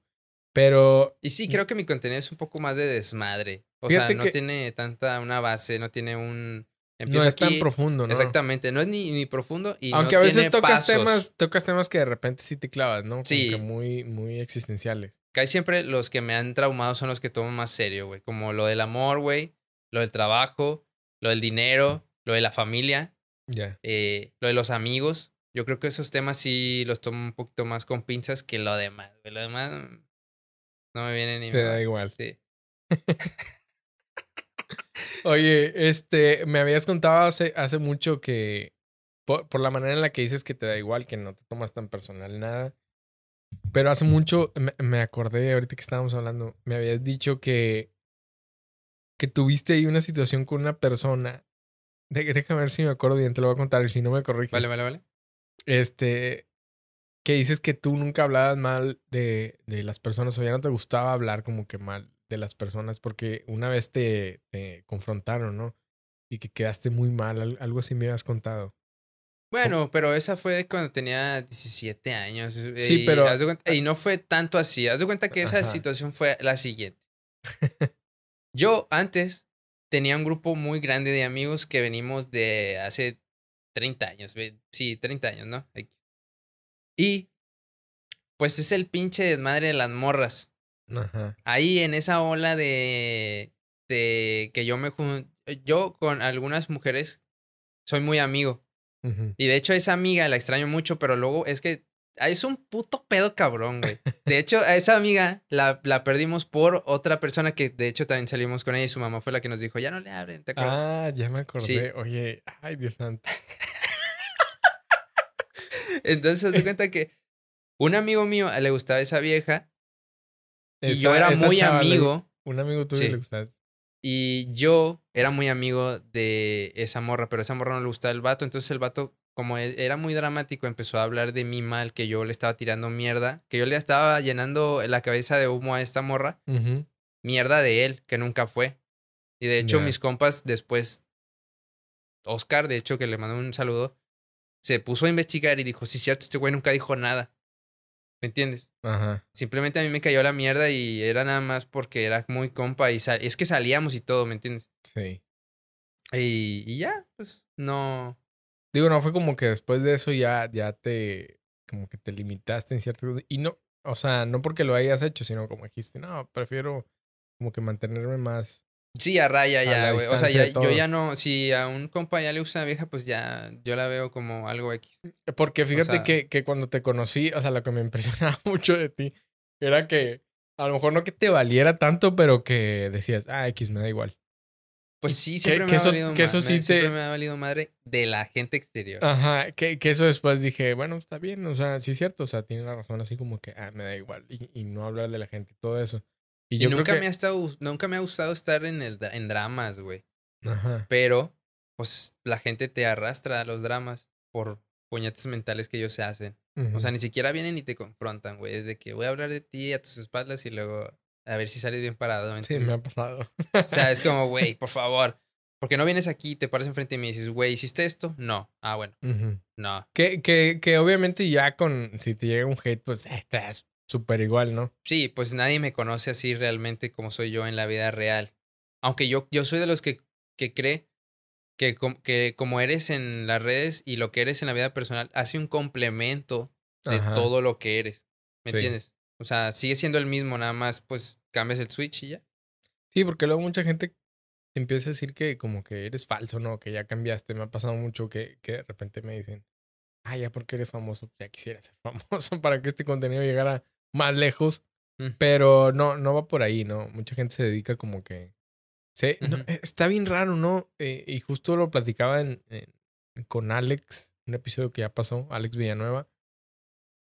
Pero Y sí, creo que mi contenido es un poco más de desmadre. O sea, no que- tiene tanta una base, no tiene un. no es tan profundo, ¿no? Exactamente, no es ni, ni profundo y Aunque no a veces tiene tocas pasos. temas, tocas temas que de repente sí te clavas, ¿no? Como Sí. que muy, muy existenciales. Casi siempre los que me han traumado son los que tomo más serio, güey. Como lo del amor, güey. Lo del trabajo. Lo del dinero. Lo de la familia. Ya. eh, lo de los amigos. Yo creo que esos temas sí los tomo un poquito más con pinzas que lo demás, güey. Lo demás mm, no me viene ni Te da igual. Sí. Oye, este, me habías contado hace, hace mucho que por, por la manera en la que dices que te da igual, que no te tomas tan personal nada. Pero hace mucho me, me acordé, ahorita que estábamos hablando, me habías dicho que, que tuviste ahí una situación con una persona. De- déjame ver si me acuerdo bien, te lo voy a contar y si no me corriges. Vale, vale, vale. Este, que dices que tú nunca hablabas mal de, de las personas o ya no te gustaba hablar como que mal de las personas porque una vez te, te confrontaron, ¿no? Y que quedaste muy mal, al- algo así me habías contado. Bueno, pero esa fue cuando tenía 17 años. Sí, y pero- cuenta- y no fue tanto así. Haz de cuenta que esa Ajá. situación fue la siguiente. Yo antes tenía un grupo muy grande de amigos que venimos de hace 30 años. Sí, 30 años, ¿no? Y pues es el pinche desmadre de las morras. Ajá. Ahí en esa ola de, de que yo me yo con algunas mujeres soy muy amigo. Y de hecho, esa amiga la extraño mucho, pero luego es que ah, es un puto pedo cabrón, güey. De hecho, a esa amiga la, la perdimos por otra persona que de hecho también salimos con ella y su mamá fue la que nos dijo, ya no le abren, ¿te acuerdas? Ah, ya me acordé. Sí. Oye, ay, Dios santo. Entonces, se cuenta que un amigo mío le gustaba esa vieja y yo era muy le- amigo un amigo tuyo Sí. le gustaba. y yo era muy amigo de esa morra, pero esa morra no le gustaba el vato, entonces el vato como él era muy dramático, empezó a hablar de mí mal, que yo le estaba tirando mierda, que yo le estaba llenando la cabeza de humo a esta morra. Mierda de él, que nunca fue. Y de hecho, mis compas después, Oscar, de hecho, que le mandó un saludo, se puso a investigar y dijo, sí, cierto, este güey nunca dijo nada. ¿Me entiendes? Ajá. Simplemente a mí me cayó la mierda y era nada más porque era muy compa y sal- es que salíamos y todo, ¿me entiendes? Sí. Y, y ya, pues no. Digo, no fue como que después de eso ya, ya te, como que te limitaste en cierto... Y no, o sea, no porque lo hayas hecho, sino como dijiste, no, prefiero como que mantenerme más Sí, a raya ya, güey. O sea, ya, yo ya no, si a un compa ya le gusta una vieja, pues ya yo la veo como algo X. Porque fíjate sea- que, que cuando te conocí, o sea, lo que me impresionaba mucho de ti era que a lo mejor no que te valiera tanto, pero que decías, ah, X me da igual. Pues sí, siempre que me eso- ha valido que eso sí me- te- siempre me ha valido madre de la gente exterior. Ajá, que, que eso después dije, bueno, está bien, o sea, sí es cierto, o sea, tiene la razón, así como que, ah, me da igual, y, y no hablar de la gente y todo eso. Y Y, yo nunca creo que... me ha estado, nunca me ha gustado estar en el en dramas, güey. Ajá. Pero, pues, la gente te arrastra a los dramas por puñetes mentales que ellos se hacen. O sea, ni siquiera vienen y te confrontan, güey. Es de que voy a hablar de ti a tus espaldas y luego a ver si sales bien parado. ¿me sí, me ha pasado. O sea, es como, güey, por favor. Porque no vienes aquí, te paras enfrente de mí y dices, güey, ¿hiciste esto? No. Ah, bueno, no. que, que, que obviamente ya con, si te llega un hate, pues eh, te das súper igual, ¿no? Sí, pues nadie me conoce así realmente como soy yo en la vida real. Aunque yo, yo soy de los que, que cree que, com- que como eres en las redes y lo que eres en la vida personal hace un complemento de Ajá. todo lo que eres. ¿Me Sí. entiendes? O sea, sigue siendo el mismo, nada más pues cambias el switch y ya. Sí, porque luego mucha gente te empieza a decir que como que eres falso, ¿no? Que ya cambiaste. Me ha pasado mucho que, que de repente me dicen, ah, ya porque eres famoso, ya quisiera ser famoso para que este contenido llegara más lejos. Mm. Pero no, no va por ahí, ¿no? Mucha gente se dedica como que... Se, eh, está bien raro, ¿no? Eh, y justo lo platicaba en, en- con Alex, un episodio que ya pasó, Alex Villanueva,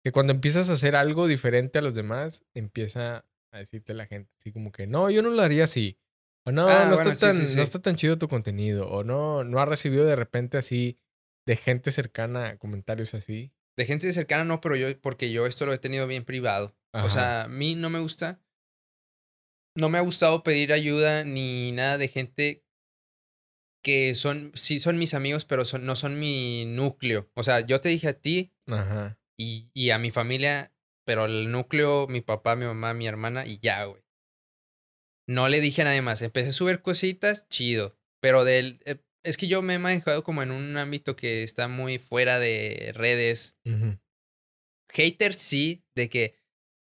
que cuando empiezas a hacer algo diferente a los demás, empieza a decirte la gente así como que, no, yo no lo haría así. O no, Ah, no, bueno, está sí, tan, sí, sí. no está tan chido tu contenido. O no, no ha recibido de repente así de gente cercana comentarios así. De gente cercana no, pero yo, porque yo esto lo he tenido bien privado. Ajá. O sea, a mí no me gusta. No me ha gustado pedir ayuda ni nada de gente que son, sí son mis amigos, pero son, no son mi núcleo. O sea, yo te dije a ti Ajá. y, y a mi familia, pero el núcleo, mi papá, mi mamá, mi hermana y ya, güey. No le dije a nadie más. Empecé a subir cositas, chido. Pero del, eh, es que yo me he manejado como en un ámbito que está muy fuera de redes. Ujú. Hater sí, de que,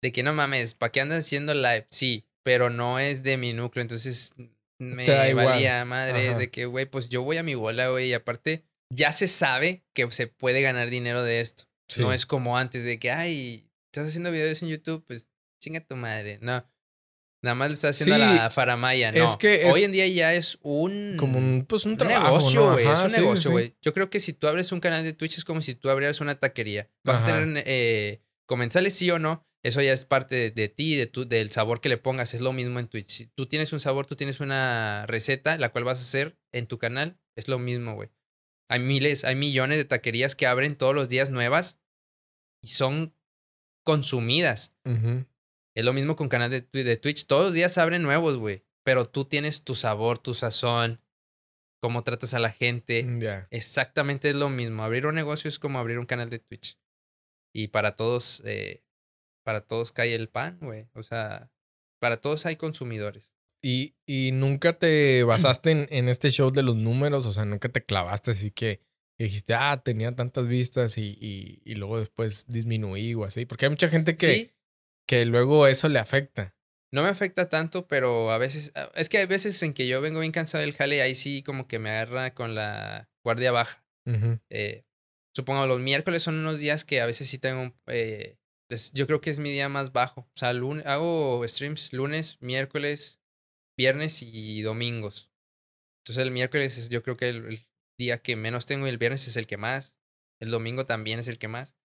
de que no mames, ¿para qué andas haciendo live? Sí, pero no es de mi núcleo, entonces me valía madre, es de que, güey, pues yo voy a mi bola, güey, y aparte ya se sabe que se puede ganar dinero de esto. No es como antes de que, ay, estás haciendo videos en YouTube, pues chinga tu madre. No. Nada más le estás haciendo Sí, a la faramaya, no. es que es Hoy en día ya es un... Como un, pues un trabajo, negocio, güey. Es un sí, negocio, sí. güey. Yo creo que si tú abres un canal de Twitch es como si tú abrieras una taquería. Vas Ajá. a tener eh, comensales sí o no. Eso ya es parte de, de ti, de tu, del sabor que le pongas. Es lo mismo en Twitch. Si tú tienes un sabor, tú tienes una receta, la cual vas a hacer en tu canal. Es lo mismo, güey. Hay miles, hay millones de taquerías que abren todos los días nuevas y son consumidas. Es lo mismo con canal de, de Twitch. Todos los días abren nuevos, güey. Pero tú tienes tu sabor, tu sazón, cómo tratas a la gente. Mm. Exactamente es lo mismo. Abrir un negocio es como abrir un canal de Twitch. Y para todos, eh, para todos cae el pan, güey. O sea, para todos hay consumidores. Y, y nunca te basaste en, en este show de los números, o sea, nunca te clavaste así que que dijiste, ah, tenía tantas vistas y, y, y luego después disminuí o así. Porque hay mucha gente que, Sí, que luego eso le afecta. no me afecta tanto, pero a veces, a- es que hay veces en que yo vengo bien cansado del jale y ahí sí como que me agarra con la guardia baja. Eh, supongo los miércoles son unos días que a veces sí tengo, eh, es- yo creo que es mi día más bajo. O sea, lunes, hago streams lunes, miércoles, viernes y domingos. Entonces el miércoles es yo creo que el, el día que menos tengo y el viernes es el que más. El domingo también es el que más.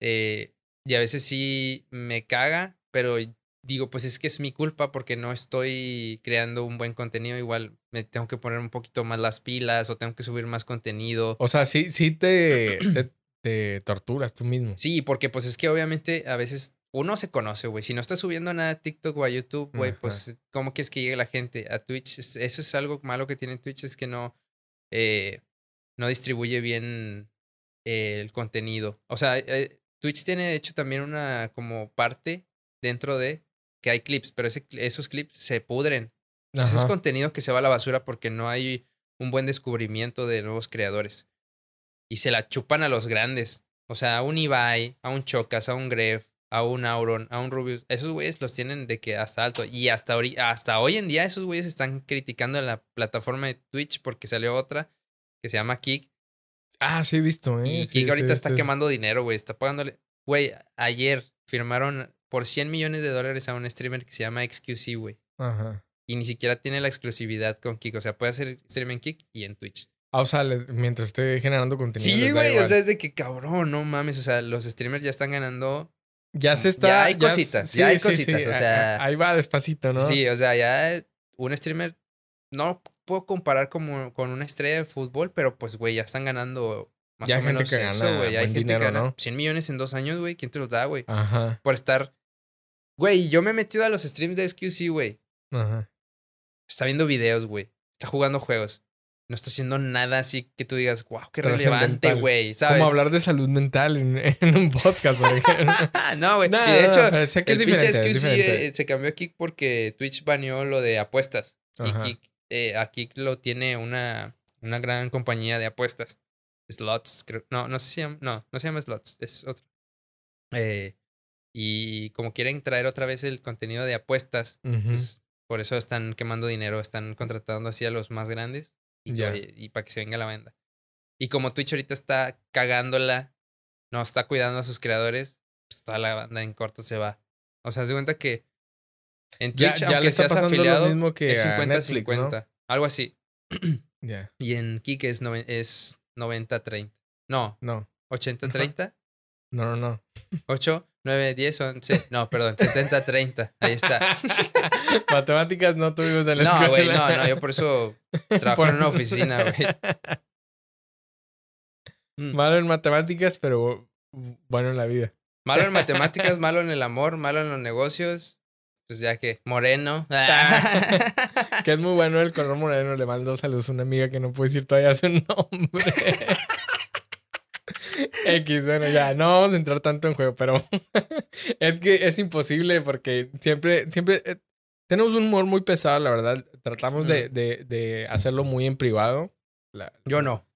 Eh, y a veces sí me caga, pero digo, pues es que es mi culpa porque no estoy creando un buen contenido. Igual me tengo que poner un poquito más las pilas o tengo que subir más contenido. O sea, sí, sí te, te, te torturas tú mismo. Sí, porque pues es que obviamente a veces uno se conoce, güey. Si no estás subiendo nada a TikTok o a YouTube, güey, pues ¿cómo quieres que llegue la gente a Twitch? Es- Eso es algo malo que tiene Twitch, es que no, eh, no distribuye bien eh, el contenido. O sea, eh, Twitch tiene de hecho también una como parte dentro de que hay clips, pero ese, esos clips se pudren. Ese es Ajá. contenido que se va a la basura porque no hay un buen descubrimiento de nuevos creadores. Y se la chupan a los grandes. O sea, a un Ibai, a un Chocas, a un Gref, a un Auron, a un Rubius. Esos güeyes los tienen de que hasta alto. Y hasta, hasta hoy en día esos güeyes están criticando la plataforma de Twitch porque salió otra que se llama Kik. Ah, sí he visto, ¿eh? Y Kik ahorita está quemando dinero, güey. Está pagándole. Güey, ayer firmaron por 100 millones de dólares a un streamer que se llama XQC, güey. Ajá. Y ni siquiera tiene la exclusividad con Kik. O sea, puede hacer stream en Kik y en Twitch. Ah, o sea, mientras esté generando contenido. Sí, güey. O sea, es de que cabrón, no mames. O sea, los streamers ya están ganando. Ya se está. Ya hay cositas. ya hay cositas. O sea. Ahí va despacito, ¿no? Sí, o sea, ya un streamer. No puedo comparar como con una estrella de fútbol, pero pues, güey, ya están ganando más o menos eso, güey. Hay gente que gana 100 millones en dos años, güey. ¿Quién te los da, güey? Ajá. Por estar. Güey, yo me he metido a los streams de SQC, güey. Ajá. Está viendo videos, güey. Está jugando juegos. No está haciendo nada así que tú digas, wow, qué relevante, güey. ¿Sabes? Como hablar de salud mental en, en un podcast, ejemplo. no, güey. de hecho, que el es SQC eh, se cambió a Kik porque Twitch baneó lo de apuestas. Y Kik, eh, a Kik lo tiene una, una gran compañía de apuestas. Slots, creo. No, no se llama. No, no se llama Slots. Es otro. Eh, y como quieren traer otra vez el contenido de apuestas, pues, por eso están quemando dinero, están contratando así a los más grandes y, y para que se venga la venda. Y como Twitch ahorita está cagándola, no está cuidando a sus creadores, pues toda la banda en corto se va. O sea, se cuenta que en Twitch, ya, aunque seas afiliado, mismo que es 50-50. Algo así. Ya. Y en Kik es, es 90-30. No. No. 80-30. No, no, no. 8, 9, 10, 11. No, perdón, 70, 30. Ahí está. Matemáticas no tuvimos en la escuela. No, güey, no, no. Yo por eso trabajo en una oficina, güey. Mm. Malo en matemáticas, pero bueno en la vida. Malo en matemáticas, malo en el amor, malo en los negocios. Pues ya que, moreno. que es muy bueno el color moreno. Le mando saludos a una amiga que no puede decir todavía su nombre. X, bueno, ya, no vamos a entrar tanto en juego, pero es que es imposible porque siempre, siempre eh, tenemos un humor muy pesado, la verdad. Tratamos de, de, de hacerlo muy en privado. yo no.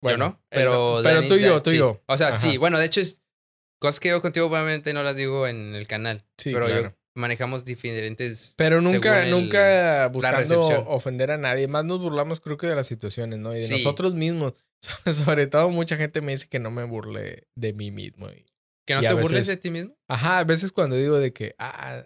Bueno, yo no, pero, pero tú y yo, tú y yo. O sea, sí, bueno, de hecho es cosas que yo contigo obviamente no las digo en el canal, sí, pero yo manejamos diferentes. Pero nunca, nunca buscando ofender a nadie. Más nos burlamos, creo que de las situaciones, ¿no? Y de nosotros mismos. Sobre todo, mucha gente me dice que no me burle de mí mismo. ¿Que no te burles de ti mismo? Ajá, a veces cuando digo de que, ah,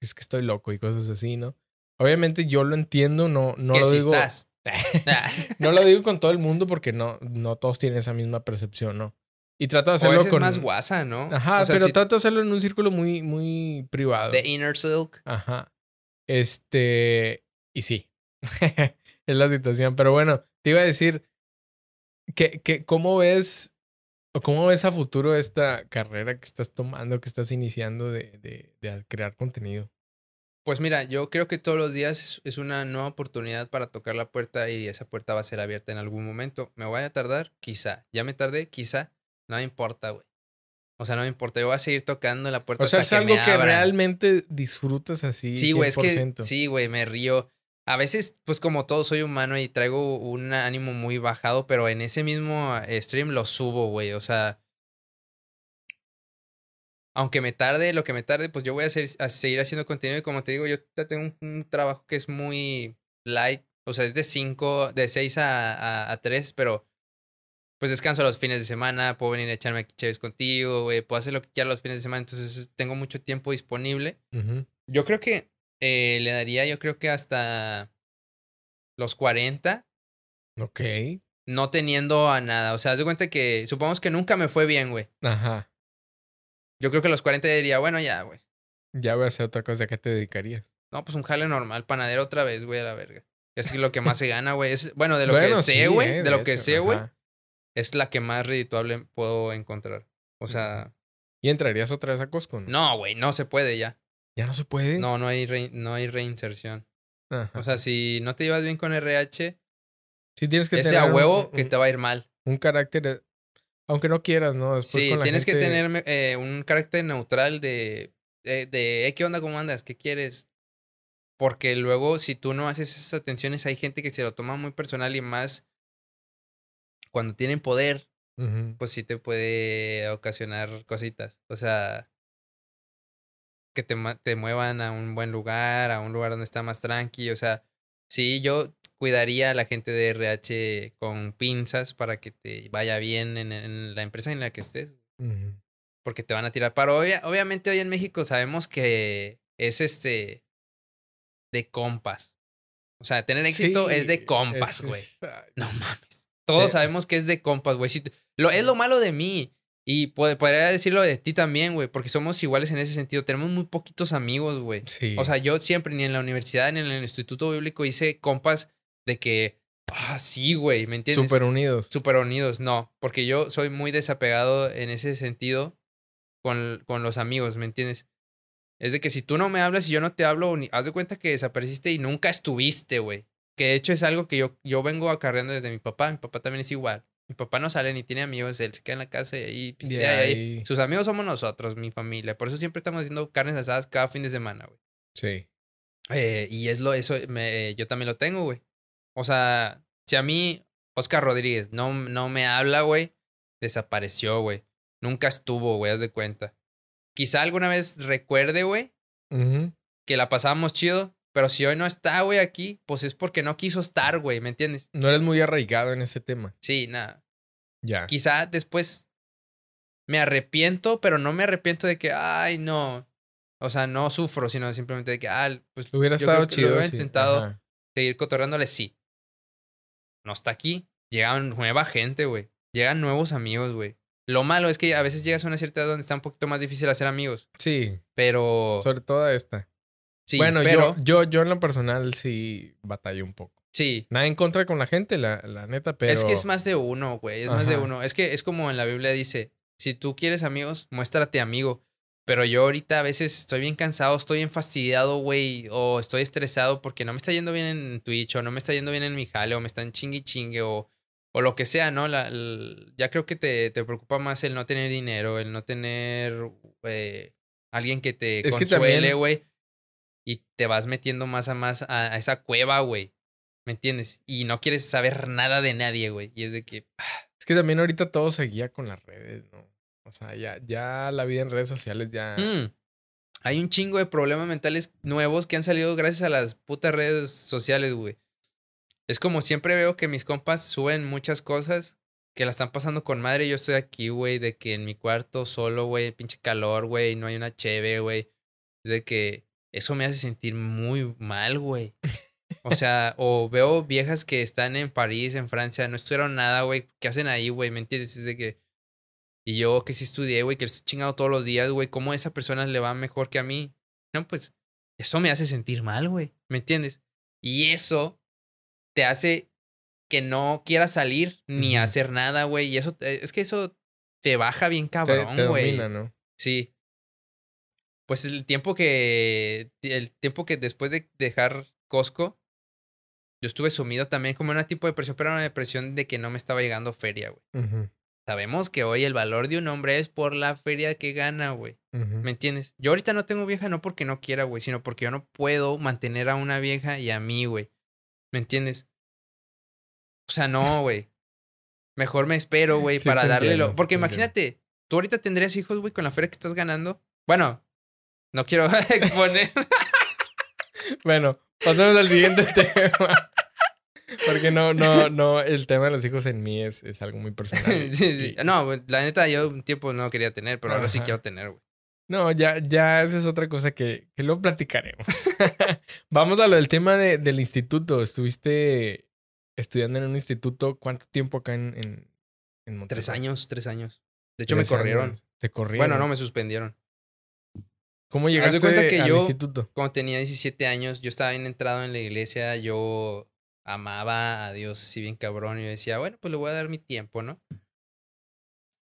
es que estoy loco y cosas así, ¿no? Obviamente yo lo entiendo, no, no lo digo. Estás? no lo digo con todo el mundo porque no, no todos tienen esa misma percepción, ¿no? Y trato de hacerlo con. más guasa, ¿no? Ajá, pero trato de hacerlo en un círculo muy, muy privado. The inner silk. Ajá. Este. Y sí. es la situación. Pero bueno, te iba a decir. Que, que, ¿Cómo ves. O cómo ves a futuro esta carrera que estás tomando, que estás iniciando de, de, de crear contenido? Pues mira, yo creo que todos los días es una nueva oportunidad para tocar la puerta y esa puerta va a ser abierta en algún momento. ¿Me voy a tardar? Quizá. ¿Ya me tardé? Quizá no me importa, güey. O sea, no me importa. Yo voy a seguir tocando la puerta. O sea, es algo que, realmente disfrutas así. Sí, güey, es que. Sí, güey, me río. A veces, pues como todo, soy humano y traigo un ánimo muy bajado, pero en ese mismo eh, stream lo subo, güey. O sea. Aunque me tarde, lo que me tarde, pues yo voy a, seguir haciendo contenido. Y como te digo, yo tengo un, trabajo que es muy light. O sea, es de 5, de 6 a, a 3, pero pues descanso los fines de semana, puedo venir a echarme aquí chéves contigo, güey, puedo hacer lo que quiera los fines de semana, entonces tengo mucho tiempo disponible. Yo creo que eh, le daría, yo creo que hasta los 40. Ok. No teniendo a nada. O sea, haz de cuenta que supongamos que nunca me fue bien, güey. Ajá. Yo creo que a los 40 diría, bueno, ya, güey. Ya voy a hacer otra cosa. ¿A qué te dedicarías? No, pues un jale normal, panadero otra vez, güey, a la verga. Es lo que más se gana, güey. bueno, de lo que sé, güey. Eh, de, lo que sé, güey es la que más redituable puedo encontrar. O sea. ¿Y entrarías otra vez a Costco? No, güey, no, se puede ya. ¿Ya no se puede? No, no hay, no hay reinserción. O sea, si no te llevas bien con RH, sí, tienes que ese tener a huevo que te va a ir mal. Un carácter, aunque no quieras, ¿no? sí, tienes que tener eh, un carácter neutral de, de, de ¿qué onda, cómo andas? ¿Qué quieres? Porque luego, si tú no haces esas atenciones, hay gente que se lo toma muy personal y más cuando tienen poder, pues sí te puede ocasionar cositas. O sea, que te, te muevan a un buen lugar, a un lugar donde está más tranqui. O sea, sí, yo cuidaría a la gente de RH con pinzas para que te vaya bien en, en la empresa en la que estés. Porque te van a tirar paro. Obvia- obviamente hoy en México sabemos que es este de compas. O sea, tener éxito es de compas, güey. No mames. Todos Sí. sabemos que es de compas, güey. Si lo, es lo malo de mí. Y pod- podría decirlo de ti también, güey. Porque somos iguales en ese sentido. Tenemos muy poquitos amigos, güey. Sí. O sea, yo siempre, ni en la universidad, ni en el instituto bíblico, hice compas de que, ah, sí, güey, ¿me entiendes? súper unidos. Súper unidos, no. Porque yo soy muy desapegado en ese sentido con, con los amigos, ¿me entiendes? Es de que si tú no me hablas y yo no te hablo, ni- haz de cuenta que desapareciste y nunca estuviste, güey. Que de hecho es algo que yo, yo vengo acarreando desde mi papá. Mi papá también es igual. Mi papá no sale ni tiene amigos, él se queda en la casa y ahí pistea ahí- ahí. Sus amigos somos nosotros, mi familia. Por eso siempre estamos haciendo carnes asadas cada fin de semana, güey. Sí. Eh, y es lo, eso, me, yo también lo tengo, güey. O sea, si a mí, Oscar Rodríguez, no, no me habla, güey, desapareció, güey. Nunca estuvo, güey, haz de cuenta. Quizá alguna vez recuerde, güey, que la pasábamos chido, pero si hoy no está, güey, aquí, pues es porque no quiso estar, güey, ¿me entiendes? No eres muy arraigado en ese tema. Sí, nada. Ya. Quizá después me arrepiento, pero no me arrepiento de que, ay, no. O sea, no sufro, sino simplemente de que, ah, pues Hubiera estado chido. hubiera sí. intentado. Ajá. seguir cotorreándole, sí. No está aquí. Llegan nueva gente, güey. Llegan nuevos amigos, güey. Lo malo es que a veces llegas a una cierta edad donde está un poquito más difícil hacer amigos. Sí. Pero. Sobre todo esta. Sí, bueno, pero. yo, yo, yo en lo personal sí batallo un poco. Sí. Nada en contra con la gente, la, la neta, pero. Es que es más de uno, güey. Es más de uno. Es que es como en la Biblia dice: si tú quieres amigos, muéstrate amigo. Pero yo ahorita a veces estoy bien cansado, estoy bien fastidiado, güey, o estoy estresado porque no me está yendo bien en Twitch, o no me está yendo bien en mi jale, o me están chingue y chingue, o, o lo que sea, ¿no? La, ya creo que te, te preocupa más el no tener dinero, el no tener eh, alguien que te Es consuele, también- güey. Y te vas metiendo más a más a, a esa cueva, güey. ¿Me entiendes? Y no quieres saber nada de nadie, güey. Y es de que, Es que también ahorita todo se guía con las redes, ¿no? O sea, ya, ya la vida en redes sociales ya. Mm. Hay un chingo de problemas mentales nuevos que han salido gracias a las putas redes sociales, güey. Es como siempre veo que mis compas suben muchas cosas que la están pasando con madre. y Yo estoy aquí, güey, de que en mi cuarto solo, güey, pinche calor, güey, no hay una cheve, güey. Es de que eso me hace sentir muy mal, güey. O sea, o veo viejas que están en París, en Francia, no estudiaron nada, güey. ¿Qué hacen ahí, güey? ¿Me entiendes? Es de que. Y yo que sí estudié, güey, que estoy chingado todos los días, güey. ¿Cómo a esa persona le va mejor que a mí? No, pues eso me hace sentir mal, güey. ¿Me entiendes? Y eso te hace que no quieras salir ni hacer nada, güey. Y eso, es que eso te baja bien cabrón, te güey. ¿no? Sí. Pues el tiempo que. El tiempo que después de dejar Costco, yo estuve sumido también como en un tipo de depresión, pero era una depresión de que no me estaba llegando feria, güey. Sabemos que hoy el valor de un hombre es por la feria que gana, güey. ¿Me entiendes? Yo ahorita no tengo vieja no porque no quiera, güey, sino porque yo no puedo mantener a una vieja y a mí, güey. ¿Me entiendes? O sea, no, güey. Mejor me espero, güey, Sí, para darle lo. Porque imagínate, tú ahorita tendrías hijos, güey, con la feria que estás ganando. Bueno, no quiero exponer. Bueno, pasemos al siguiente tema. Porque no, no, no, el tema de los hijos en mí es, es algo muy personal. sí, sí. Y- No, güey, la neta, yo un tiempo no quería tener, pero ahora sí quiero tener, güey. No, ya, ya eso es otra cosa que, que luego platicaremos. Vamos a lo del tema de- del instituto. Estuviste estudiando en un instituto. ¿Cuánto tiempo acá en, en, en Monterrey? Tres años, tres años. De hecho, me corrieron. años. Te corrieron. Bueno, no, me suspendieron. ¿Cómo llegaste cuenta que al yo- instituto? Cuando tenía 17 años, yo estaba bien entrado en la iglesia, yo amaba a Dios así bien cabrón y yo decía, bueno, pues le voy a dar mi tiempo, ¿no?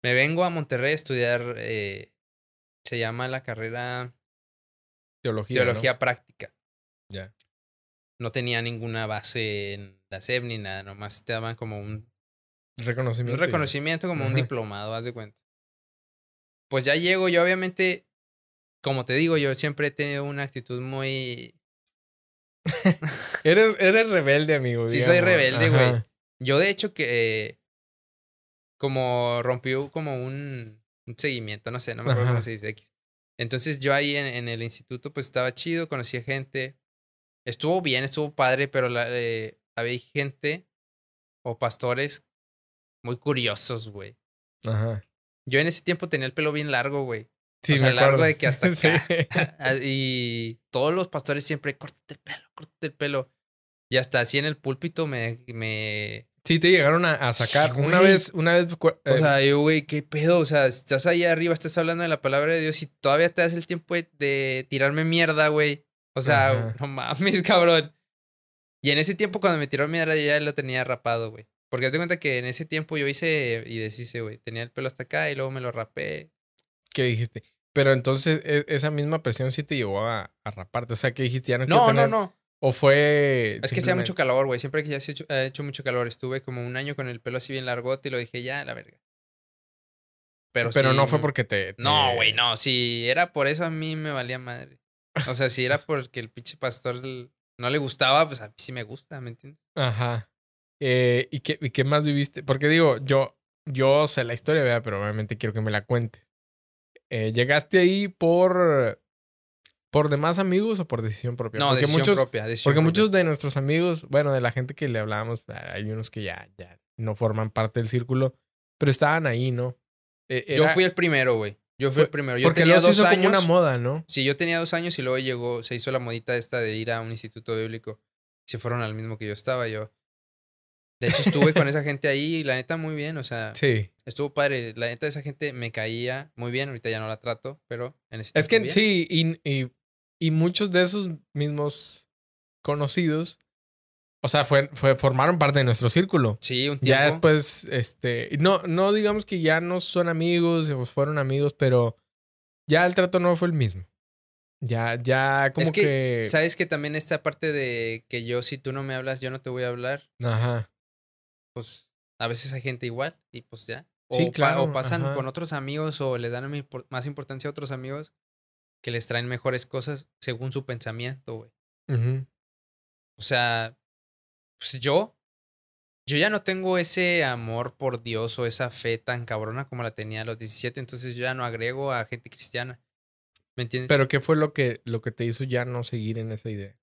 Me vengo a Monterrey a estudiar, eh, se llama la carrera Teología. ¿no? Teología Práctica. Ya. No tenía ninguna base en la SEP ni nada, nomás te daban como un, un Reconocimiento. y- reconocimiento, como un diplomado, haz de cuenta. Pues ya llego, yo obviamente, como te digo, yo siempre he tenido una actitud muy Eres, eres rebelde, amigo. Sí, soy rebelde, güey. Yo, de hecho, que eh, como rompió como un, un seguimiento, no sé, no me acuerdo Ajá. cómo se dice. X. Entonces yo ahí en, en el instituto pues estaba chido, conocía gente. Estuvo bien, estuvo padre, pero la, eh, había gente o pastores muy curiosos, güey. Ajá. Yo en ese tiempo tenía el pelo bien largo, güey. Sí, o sea, me largo acuerdo. de que hasta acá. Y todos los pastores siempre, córtate el pelo, córtate el pelo. Y hasta así en el púlpito me... me... Sí, te llegaron a, a sacar. Sí, una vez, una vez. O eh, sea, yo, güey, ¿qué pedo? O sea, estás ahí arriba, estás hablando de la palabra de Dios y todavía te das el tiempo de, de tirarme mierda, güey. O sea, Ajá. no mames, cabrón. Y en ese tiempo cuando me tiró mierda yo ya lo tenía rapado, güey. Porque haz de cuenta que en ese tiempo yo hice y deshice, güey. Tenía el pelo hasta acá y luego me lo rapé. ¿Qué dijiste? Pero entonces e- esa misma presión sí te llevó a, a raparte. O sea, que dijiste ya no, No, no, tener- no. O fue. Es que hacía mucho calor, güey. Siempre que ya se ha hecho, ha hecho mucho calor. Estuve como un año con el pelo así bien largote y lo dije, ya, la verga. Pero, Pero sí, no fue porque te. No, güey, no. Si era por eso, a mí me valía madre. O sea, si era porque el pinche pastor no le gustaba, pues a mí sí me gusta, ¿me entiendes? Ajá. Eh, ¿y, qué, ¿Y qué más viviste? Porque digo, yo, yo sé la historia, ¿verdad? Pero obviamente quiero que me la cuentes. Eh, ¿Llegaste ahí por. por demás amigos o por decisión propia? No, porque decisión muchos, propia. decisión Porque propia. muchos de nuestros amigos, bueno, de la gente que le hablábamos, ah, hay unos que ya, ya no forman parte del círculo, pero estaban ahí, ¿no? Eh, Yo fui el primero, güey. Yo fui el primero. Yo porque tenía dos hizo años. como una moda, ¿no? Sí, yo tenía dos años y luego llegó, se hizo la modita esta de ir a un instituto bíblico. Se fueron al mismo que yo estaba, yo. De hecho, estuve con esa gente ahí y la neta muy bien, o sea, Sí. estuvo padre. La neta, esa gente me caía muy bien, ahorita ya no la trato, pero en ese Es que bien. sí, y, y, y muchos de esos mismos conocidos, o sea, fue, fue, formaron parte de nuestro círculo. Sí, un tiempo. Ya después, este, no, no digamos que ya no son amigos, o fueron amigos, pero ya el trato no fue el mismo. Ya, ya como Es que, que, ¿Sabes que también esta parte de que yo, si tú no me hablas, yo no te voy a hablar? Ajá. Pues a veces hay gente igual y pues ya. O, Sí, pa- claro, o pasan ajá. con otros amigos o le dan más importancia a otros amigos que les traen mejores cosas según su pensamiento, güey. O sea, pues yo, yo ya no tengo ese amor por Dios o esa fe tan cabrona como la tenía a los 17, entonces yo ya no agrego a gente cristiana. ¿Me entiendes? Pero ¿qué fue lo que, lo que te hizo ya no seguir en esa idea?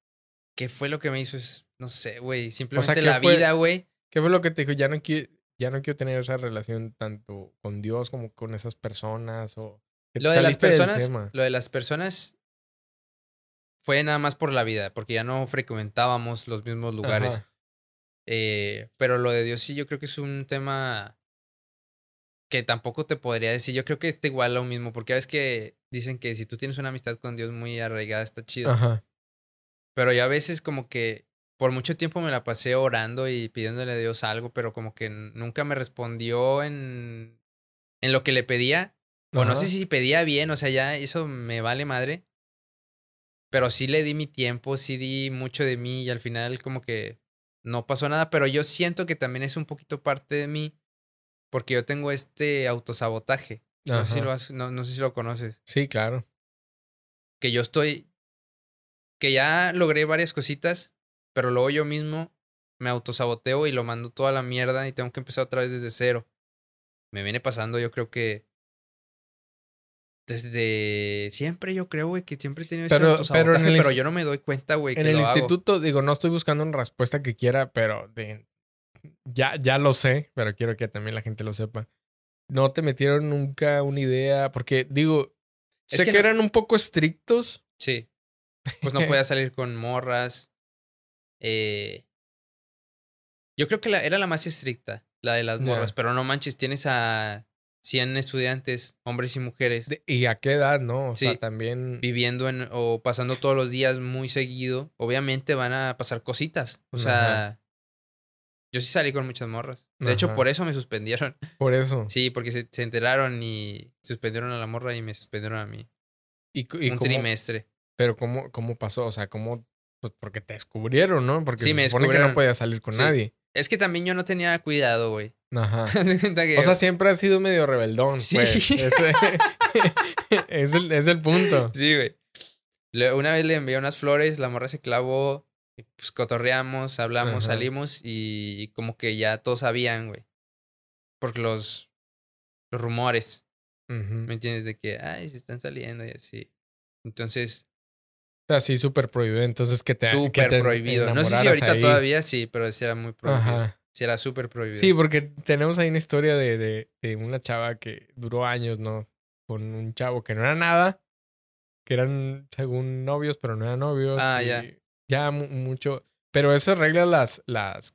¿qué fue lo que me hizo? Es, no sé, güey, simplemente ¿qué la fue? vida, güey. ¿Qué fue lo que te dijo? Ya no quiero, ya no quiero tener esa relación tanto con Dios como con esas personas o Lo de las personas, lo de las personas fue nada más por la vida, porque ya no frecuentábamos los mismos lugares. Eh, pero lo de Dios sí, yo creo que es un tema que tampoco te podría decir. Yo creo que está igual lo mismo, porque ves que dicen que si tú tienes una amistad con Dios muy arraigada, está chido. Ajá. Pero yo a veces como que por mucho tiempo me la pasé orando y pidiéndole a Dios algo, pero como que nunca me respondió en, en lo que le pedía. O no sé si pedía bien, o sea, ya eso me vale madre. Pero sí le di mi tiempo, sí di mucho de mí y al final como que no pasó nada, pero yo siento que también es un poquito parte de mí porque yo tengo este autosabotaje. No sé, si lo has- no, no sé si lo conoces. Sí, claro. Que yo estoy, que ya logré varias cositas, pero luego yo mismo me autosaboteo y lo mando toda la mierda y tengo que empezar otra vez desde cero. Me viene pasando, yo creo que desde siempre, yo creo, güey, que siempre he tenido ese Pero- pero en autosabotaje, el pero, yo no me doy cuenta, güey, que En el lo hago. instituto, digo, no estoy buscando una respuesta que quiera, pero de- ya, ya lo sé, pero quiero que también la gente lo sepa. No te metieron nunca una idea, porque digo, Es sé que que, no- eran un poco estrictos. Sí. Pues no podía salir con morras. Eh, yo creo que la, era la más estricta, la de las morras, pero no manches, tienes a 100 estudiantes, hombres y mujeres, De- ¿Y a qué edad, no? O sea, también. viviendo en, o pasando todos los días muy seguido. Obviamente van a pasar cositas. O sea, yo sí salí con muchas morras. De hecho, por eso me suspendieron. Por eso. Sí, porque se, se enteraron y suspendieron a la morra y me suspendieron a mí. Y, cu- y un cómo- trimestre. Pero ¿cómo, ¿cómo pasó? O sea, ¿cómo? Pues porque te descubrieron, ¿no? Porque Sí, se me supone que no podías salir con Sí. nadie. Es que también yo no tenía cuidado, güey. Ajá. O sea, siempre has sido medio rebeldón. Sí. Pues. Ese- es, el, es el punto. Sí, güey. Una vez le envié unas flores, la morra se clavó, pues cotorreamos, hablamos, Ajá. salimos y como que ya todos sabían, güey. Porque los, los rumores. ¿Me entiendes? De que, ay, se están saliendo y así. Entonces. O sea, sí, súper prohibido. Entonces, que te Súper prohibido. No sé si ahorita todavía sí, pero sí era muy prohibido. Sí, era súper prohibido. Sí, porque tenemos ahí una historia de, de, de una chava que duró años, ¿no? Con un chavo que no era nada, que eran según novios, pero no eran novios. Ah, ya. Ya mucho. Pero esas reglas las, las,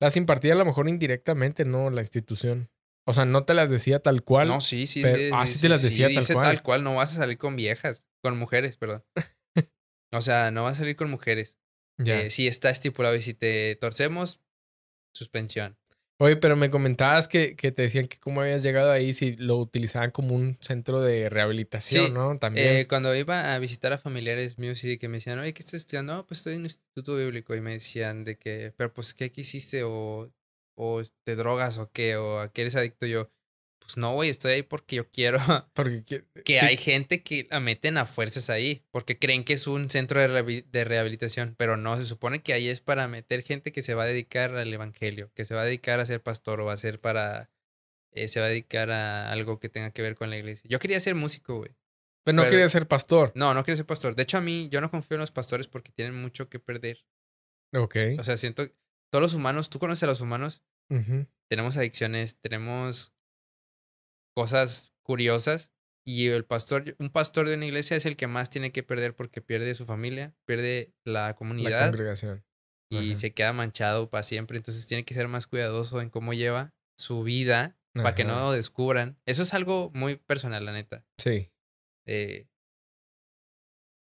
las impartía a lo mejor indirectamente, ¿no? La institución. O sea, no te las decía tal cual. No, sí, sí. Pero, ah, sí, te las decía tal cual. tal cual. No vas a salir con viejas. Con mujeres, perdón. o sea, no vas a salir con mujeres. Ya. Eh, sí está estipulado. Y si te torcemos, suspensión. Oye, pero me comentabas que, que, te decían que cómo habías llegado ahí, si lo utilizaban como un centro de rehabilitación, ¿no? También. Eh, cuando iba a visitar a familiares míos y que me decían, oye, ¿qué estás estudiando? No, pues estoy en un instituto bíblico. Y me decían de que, pero pues, ¿qué hiciste? O, o te drogas o qué, o a qué eres adicto. Yo, pues no, güey, estoy ahí porque yo quiero. Porque que hay gente que la meten a fuerzas ahí, porque creen que es un centro de, de, rehabilitación, pero no, se supone que ahí es para meter gente que se va a dedicar al evangelio, que se va a dedicar a ser pastor o va a ser para. Eh, se va a dedicar a algo que tenga que ver con la iglesia. Yo quería ser músico, güey. Pero no quería ser pastor. No, no quería ser pastor. De hecho, a mí, yo no confío en los pastores porque tienen mucho que perder. Ok. O sea, siento. Todos los humanos, ¿tú conoces a los humanos? Tenemos adicciones, tenemos cosas curiosas. Y el pastor, un pastor de una iglesia es el que más tiene que perder porque pierde su familia, pierde la comunidad. La congregación. Y se queda manchado para siempre. Entonces tiene que ser más cuidadoso en cómo lleva su vida para que no lo descubran. Eso es algo muy personal, la neta. Sí. Eh,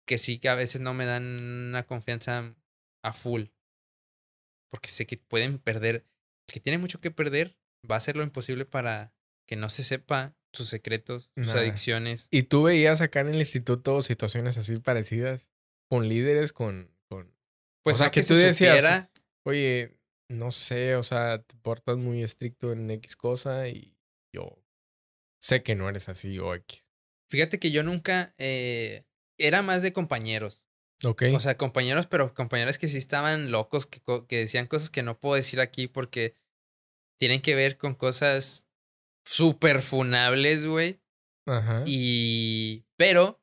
que sí que a veces no me dan una confianza a full. Porque sé que pueden perder. El que tiene mucho que perder va a hacer lo imposible para que no se sepa sus secretos, sus adicciones. ¿Y tú veías acá en el instituto situaciones así parecidas? Con líderes, con... con... Pues o sea, que, tú decías, oye, no sé, o sea, te portas muy estricto en X cosa y yo sé que no eres así o X. Fíjate que yo nunca... Eh, era más de compañeros. Ok. O sea, compañeros, pero compañeros que sí estaban locos, que, que decían cosas que no puedo decir aquí porque tienen que ver con cosas súper funables, güey. Ajá. Y. Pero.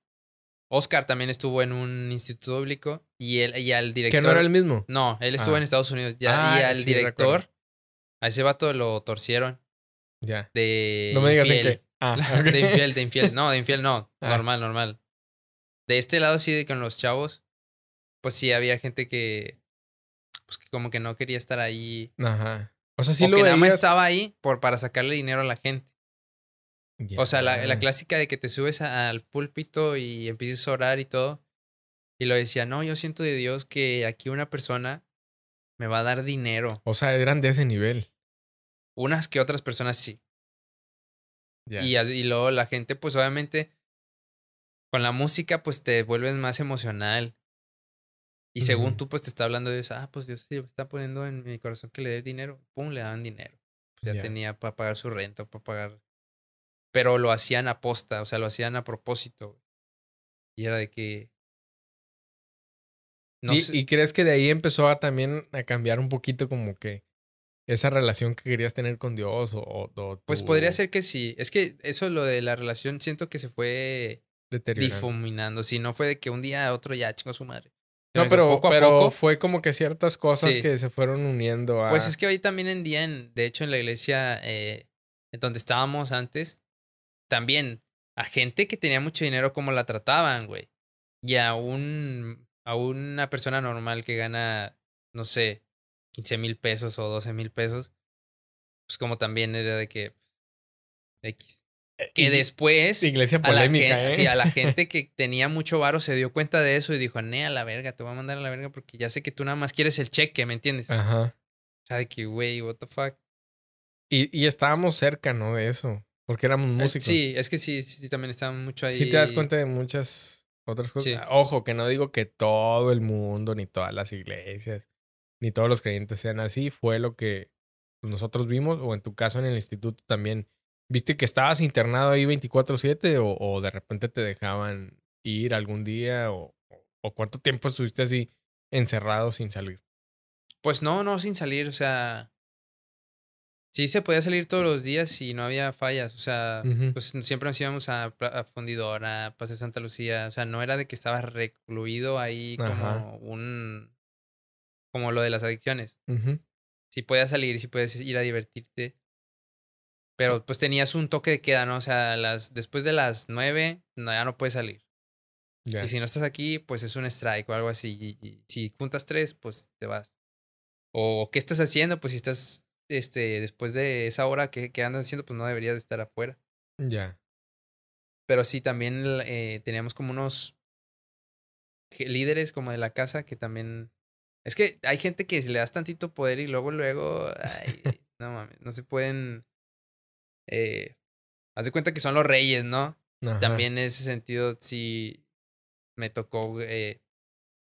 Oscar también estuvo en un instituto público y él y al director. ¿Que no era el mismo? No, él estuvo en ah. Estados Unidos ya. y ah, al director. A ese vato lo torcieron. Ya. De. No me digas en qué. Ah, De infiel, de infiel. No, de infiel no. Normal, normal. De este lado sí, de con los chavos. Pues sí, había gente que. Pues que como que no quería estar ahí. Ajá. O sea, sí lo que nada más estaba ahí por, para sacarle dinero a la gente. O sea, la, la, clásica de que te subes al púlpito y empieces a orar y todo. Y lo decía, no, yo siento de Dios que aquí una persona me va a dar dinero. O sea, eran de ese nivel. Unas que otras personas sí. Y, y luego la gente, pues obviamente, con la música, pues te vuelves más emocional. Y según tú, pues te está hablando de eso, ah, pues Dios sí está poniendo en mi corazón que le dé dinero. Pum, le daban dinero. Pues ya tenía para pagar su renta, para pagar. Pero lo hacían a posta, o sea, lo hacían a propósito. Y era de que. No ¿Y, ¿Y crees que de ahí empezó a también a cambiar un poquito como que esa relación que querías tener con Dios o, Pues podría ser que sí. Es que eso lo de la relación siento que se fue difuminando. Si no fue de que un día a otro ya chingó su madre. No, pero, pero fue como que ciertas cosas que se fueron uniendo a... Pues es que hoy también en día, en, de hecho en la iglesia eh, donde estábamos antes, también a gente que tenía mucho dinero, como la trataban, güey. Y a un, a una persona normal que gana, no sé, 15 mil pesos o 12 mil pesos, pues como también era de que... X. Eh, que después. Iglesia polémica, ¿eh? Sí, a la gente que tenía mucho varo se dio cuenta de eso y dijo, nee, a la verga, te voy a mandar a la verga porque ya sé que tú nada más quieres el cheque, ¿me entiendes? Ajá. O sea, de que, güey, what the fuck. Y, y estábamos cerca, ¿no? De eso. Porque éramos eh, músicos. Sí, es que sí, sí, también estábamos mucho ahí. Sí, te das cuenta de muchas otras cosas. Ojo, que no digo que todo el mundo, ni todas las iglesias, ni todos los creyentes sean así. Fue lo que nosotros vimos, o en tu caso en el instituto también ¿Viste que estabas internado ahí 24/7 o, o, de repente te dejaban ir algún día o, o, cuánto tiempo estuviste así encerrado sin salir? Pues no, no sin salir, o sea, Sí, se podía salir todos los días y no había fallas. O sea, pues siempre nos íbamos a, a Fundidora, a Paseo Santa Lucía. O sea, no era de que estabas recluido ahí como Ajá. un. como lo de las adicciones. Ujú. Sí podías salir, sí puedes ir a divertirte. Pero pues tenías un toque de queda, ¿no? O sea, las, después de las nueve, no, ya no puedes salir. Ya. Y si no estás aquí, pues es un strike o algo así. Y, y si juntas tres, pues te vas. O qué estás haciendo, pues si estás este, después de esa hora que, que andas haciendo, pues no deberías de estar afuera. Ya. Pero sí, también eh, teníamos como unos líderes como de la casa que también... Es que hay gente que si le das tantito poder y luego, luego... ay, no mames, no se pueden... Eh, haz de cuenta que son los reyes, ¿no? Ajá. También en ese sentido sí me tocó... eh,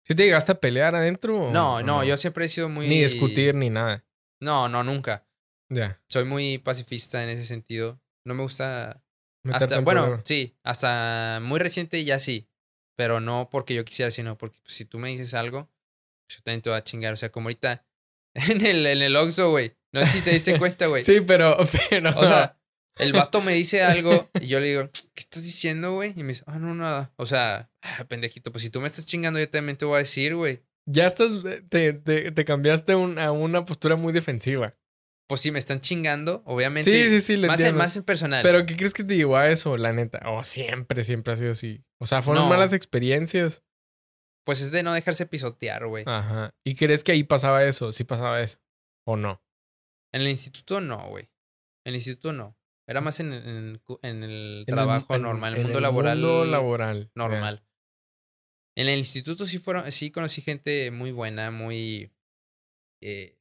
¿Sí te llegaste a pelear adentro? o- no, o no, yo siempre he sido muy... Ni discutir ni nada. No, no, nunca. Ya. Soy muy pacifista en ese sentido. No me gusta Hasta, en bueno, sí, hasta muy reciente ya sí. Pero no porque yo quisiera, sino porque pues, si tú me dices algo, pues, yo también te voy a chingar. O sea, como ahorita en el, en el Oxxo, güey. No sé si te diste cuenta, güey. Sí, pero, pero. O sea, el vato me dice algo y yo le digo, ¿qué estás diciendo, güey? Y me dice, ah, no, nada. O sea, ah, pendejito, pues si tú me estás chingando, yo también te voy a decir, güey. ya estás. Te, te, te cambiaste un- a una postura muy defensiva. Pues si me están chingando, obviamente. Sí, sí, sí, le más, en, más en personal. Pero ¿qué crees que te llevó a eso, la neta? Oh, siempre, siempre ha sido así. O sea, fueron No. malas experiencias. Pues es de no dejarse pisotear, güey. Ajá. ¿Y crees que ahí pasaba eso? ¿Sí pasaba eso? ¿O no? En el instituto no, güey. En el instituto no. Era más en, en, el en el En trabajo normal, en el en mundo laboral. mundo laboral. normal. En el instituto sí fueron, sí conocí gente muy buena, muy eh,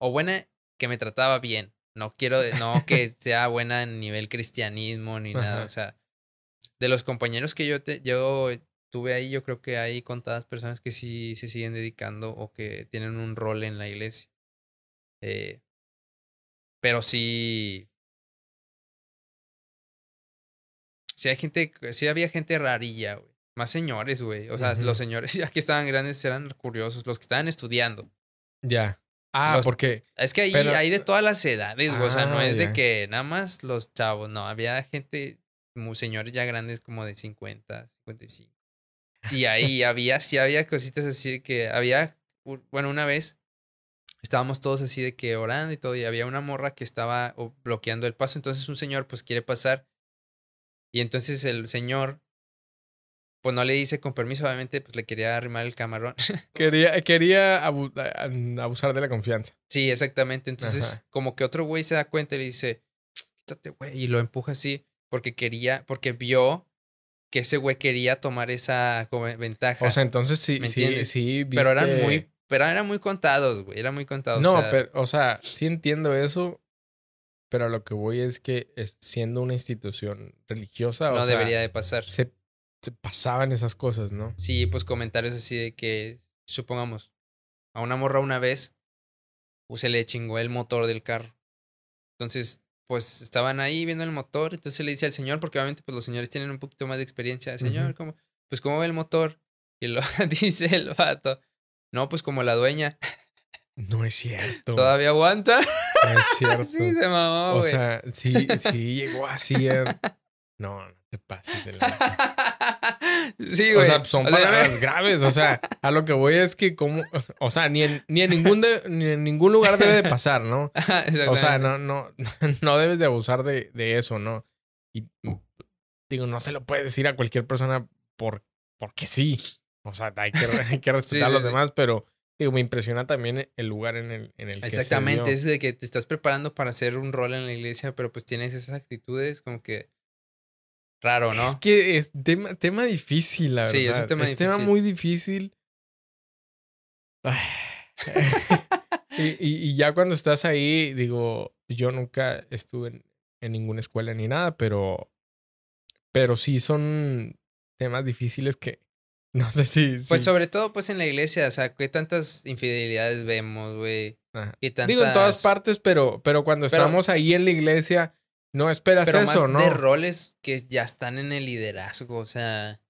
o buena que me trataba bien. No quiero, no que sea buena en nivel cristianismo ni nada. O sea, de los compañeros que yo te, yo tuve ahí, yo creo que hay contadas personas que sí se siguen dedicando o que tienen un rol en la iglesia. Eh, pero sí. Sí hay gente, sí había gente rarilla, güey. Más señores, güey. O sea, los señores ya que estaban grandes eran curiosos, los que estaban estudiando. Ya. Ah, Los- porque. Es que ahí Pero- hay de todas las edades, güey. O sea, no Ah, es ya. de que nada más los chavos, no. Había gente, muy señores ya grandes como de 50, 55. Y ahí había, sí había cositas así que había, bueno, una vez estábamos todos así de que orando y todo, y había una morra que estaba bloqueando el paso. Entonces un señor, pues quiere pasar. Y entonces el señor, pues no le dice con permiso, obviamente, pues le quería arrimar el camarón. Quería, quería abu- abusar de la confianza. Sí, exactamente. Entonces, Ajá. como que otro güey se da cuenta y le dice, quítate, güey, y lo empuja así, porque quería, porque vio que ese güey quería tomar esa como ventaja. O sea, entonces sí, ¿Me sí, sí. pero eran muy, pero eran muy contados, güey, eran muy contados. No, o sea, pero, o sea, sí entiendo eso, pero lo que voy es que siendo una institución religiosa, o no sea, debería de pasar. se, se pasaban esas cosas, ¿no? Sí, pues comentarios así de que, supongamos, a una morra una vez pues, se le chingó el motor del carro. Entonces, pues estaban ahí viendo el motor, entonces le dice al señor, porque obviamente pues los señores tienen un poquito más de experiencia, señor. ¿cómo? Pues ¿cómo ve el motor? Y lo dice el vato, no, pues como la dueña, No es cierto. todavía aguanta. No es cierto. sí, se mamó, o güey. sea, sí, sí llegó así. No, no te pases de la... sí, O güey. sea, son O sea, palabras graves. O sea, a lo que voy es que como... O sea, ni en, ni en, ningún, de- ni en ningún lugar debe de pasar, ¿no? O sea, no, no, no debes de abusar de, de eso, ¿no? Y digo, no se lo puedes decir a cualquier persona por, porque sí. O sea, hay que, hay que respetar a los sí. demás, pero digo, me impresiona también el lugar en el, en el que se Exactamente, dio. es de que te estás preparando para hacer un rol en la iglesia, pero pues tienes esas actitudes como que raro, ¿no? Es que es tema, tema difícil, la verdad. Sí, es un tema difícil. muy difícil. Ay. y, y- y ya cuando estás ahí, digo, yo nunca estuve en, en ninguna escuela ni nada, pero, pero sí son temas difíciles que no sé si... Pues sobre todo pues en la iglesia, o sea, qué tantas infidelidades vemos, güey. Tantas... Digo en todas partes, pero, pero cuando Pero- estamos ahí en la iglesia, no esperas Pero eso, más ¿no? de roles que ya están en el liderazgo, o sea,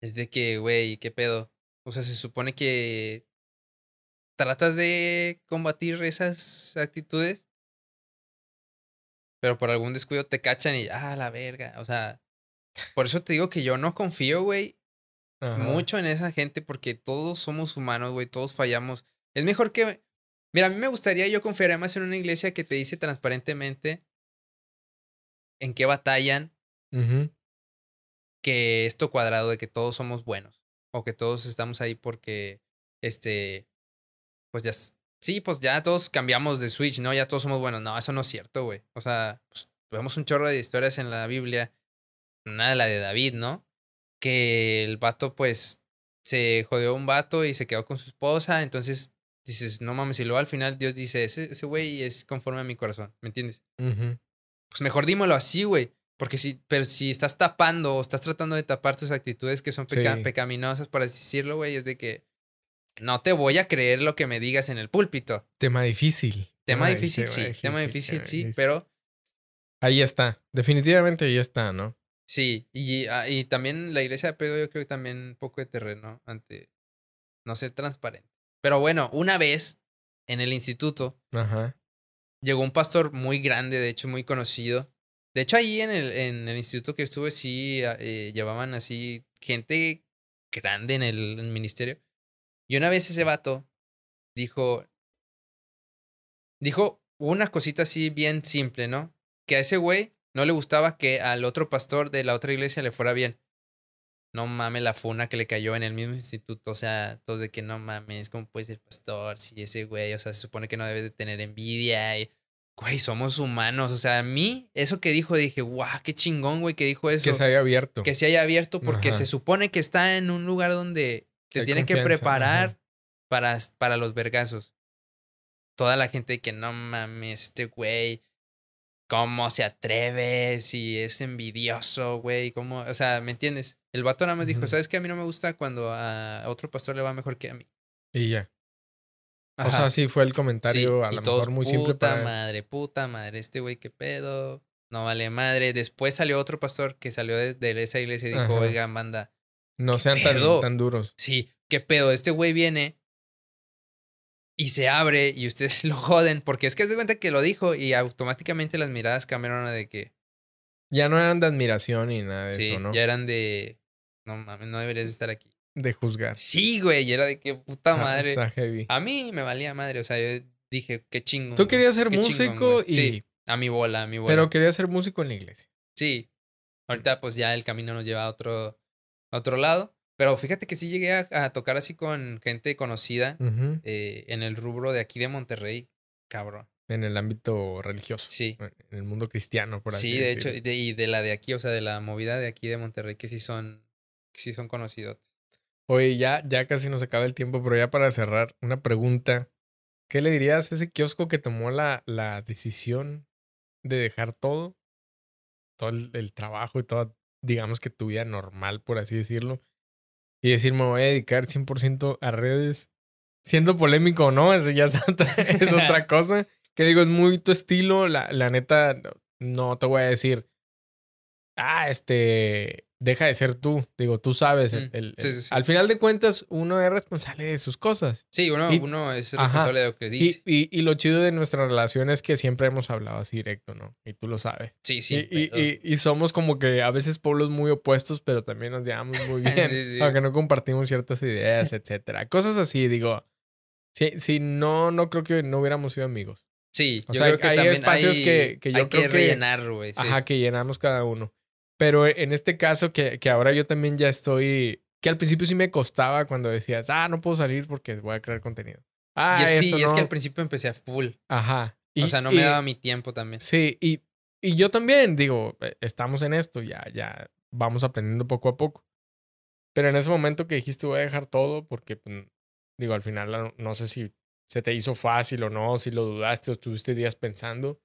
es de que, güey, qué pedo. O sea, se supone que tratas de combatir esas actitudes, pero por algún descuido te cachan y, ah, la verga. O sea, por eso te digo que yo no confío, güey, mucho en esa gente porque todos somos humanos, güey, todos fallamos. Es mejor que... Mira, a mí me gustaría, yo confiaría más en una iglesia que te dice transparentemente en qué batallan que esto cuadrado de que todos somos buenos o que todos estamos ahí porque, este, pues ya, sí, pues ya todos cambiamos de Switch, ¿no? Ya todos somos buenos. No, eso no es cierto, güey. O sea, pues, vemos un chorro de historias en la Biblia, una de la de David, ¿no? Que el vato, pues, se jodió un vato y se quedó con su esposa, entonces dices, no mames, y luego al final Dios dice, ese güey es conforme a mi corazón, ¿me entiendes? Pues mejor dímelo así, güey. Porque si, pero si estás tapando o estás tratando de tapar tus actitudes que son pecaminosas, por así decirlo, güey, es de que no te voy a creer lo que me digas en el púlpito. Tema difícil. Tema, difícil, sí. tema difícil, sí, pero... Ahí está. Definitivamente ahí está, ¿no? Sí, y, ah, y también la iglesia de Pedro yo creo que también un poco de terreno ante no ser transparente. Pero bueno, una vez en el instituto Ajá. llegó un pastor muy grande, de hecho muy conocido, de hecho, ahí en el, en el instituto que estuve, sí ah, eh, llevaban así gente grande en el, ministerio. Y una vez ese vato dijo. Dijo una cosita así bien simple, ¿no? Que a ese güey no le gustaba que al otro pastor de la otra iglesia le fuera bien. No mames la funa que le cayó en el mismo instituto. O sea, todos de que no mames, ¿cómo puede ser pastor? Si ese güey, o sea, se supone que no debe de tener envidia. Y güey, somos humanos. O sea, a mí, eso que dijo, dije, guau, qué chingón, güey, que dijo eso. Que se haya abierto. Que se haya abierto porque se supone que está en un lugar donde te tiene que preparar para, para los vergazos. Toda la gente que no mames, este güey, cómo se atreve, si es envidioso, güey, cómo, o sea, ¿me entiendes? El vato nada más dijo, ¿sabes qué? A mí no me gusta cuando a otro pastor le va mejor que a mí. Y ya. O sea, sí fue el comentario a lo mejor muy simple puta madre, puta madre, este güey qué pedo, no vale madre. Después salió otro pastor que salió de, esa iglesia y dijo, oiga, manda. No sean tan, tan, duros. Sí, qué pedo, este güey viene y se abre y ustedes lo joden, porque es que es de cuenta que lo dijo y automáticamente las miradas cambiaron a de que... Ya no eran de admiración ni nada de eso, ¿no? ya eran de... No mames, no deberías estar aquí de juzgar. Sí, güey, y era de qué puta madre. A mí me valía madre, o sea, yo dije, qué chingo. Tú querías ser músico y... Sí, a mi bola, a mi bola. Pero querías ser músico en la iglesia. Sí. Ahorita pues ya el camino nos lleva a otro, otro lado. Pero fíjate que sí llegué a, tocar así con gente conocida eh, en el rubro de aquí de Monterrey. Cabrón. En el ámbito religioso. Sí. En el mundo cristiano, por así Sí, de hecho, y de, la de aquí, o sea, de la movida de aquí de Monterrey, que sí son, que sí son conocidos. Oye, ya, ya casi nos acaba el tiempo, pero ya para cerrar, una pregunta. ¿Qué le dirías a ese kiosco que tomó la, la decisión de dejar todo? Todo el, trabajo y toda, digamos que tu vida normal, por así decirlo. Y decir, me voy a dedicar 100% a redes. Siendo polémico o no, eso ya es otra, cosa. Que digo, es muy tu estilo. La, la neta, no te voy a decir, ah, este, deja de ser tú. Digo, tú sabes. El, Al final de cuentas, uno es responsable de sus cosas. Sí, uno, uno es responsable de lo que dice. Y, y, lo chido de nuestra relación es que siempre hemos hablado así directo, ¿no? Y tú lo sabes. Sí, sí. Y, somos como que a veces pueblos muy opuestos, pero también nos llevamos muy bien. aunque no compartimos ciertas ideas, etcétera. Cosas así, digo. Si, si no, no creo que no hubiéramos sido amigos. Sí, o sea, hay, espacios que, que yo hay creo que rellenar, güey. Ajá, que llenamos cada uno. Pero en este caso, que, que ahora yo también ya estoy. Que al principio sí me costaba cuando decías, ah, no puedo salir porque voy a crear contenido. Ah, sí, es que al principio empecé a full. Ajá. o sea, no me daba mi tiempo también. Sí, y, y yo también, digo, eh, estamos en esto, ya, ya vamos aprendiendo poco a poco. Pero en ese momento que dijiste voy a dejar todo, porque, pues, digo, al final no sé si se te hizo fácil o no, si lo dudaste o estuviste días pensando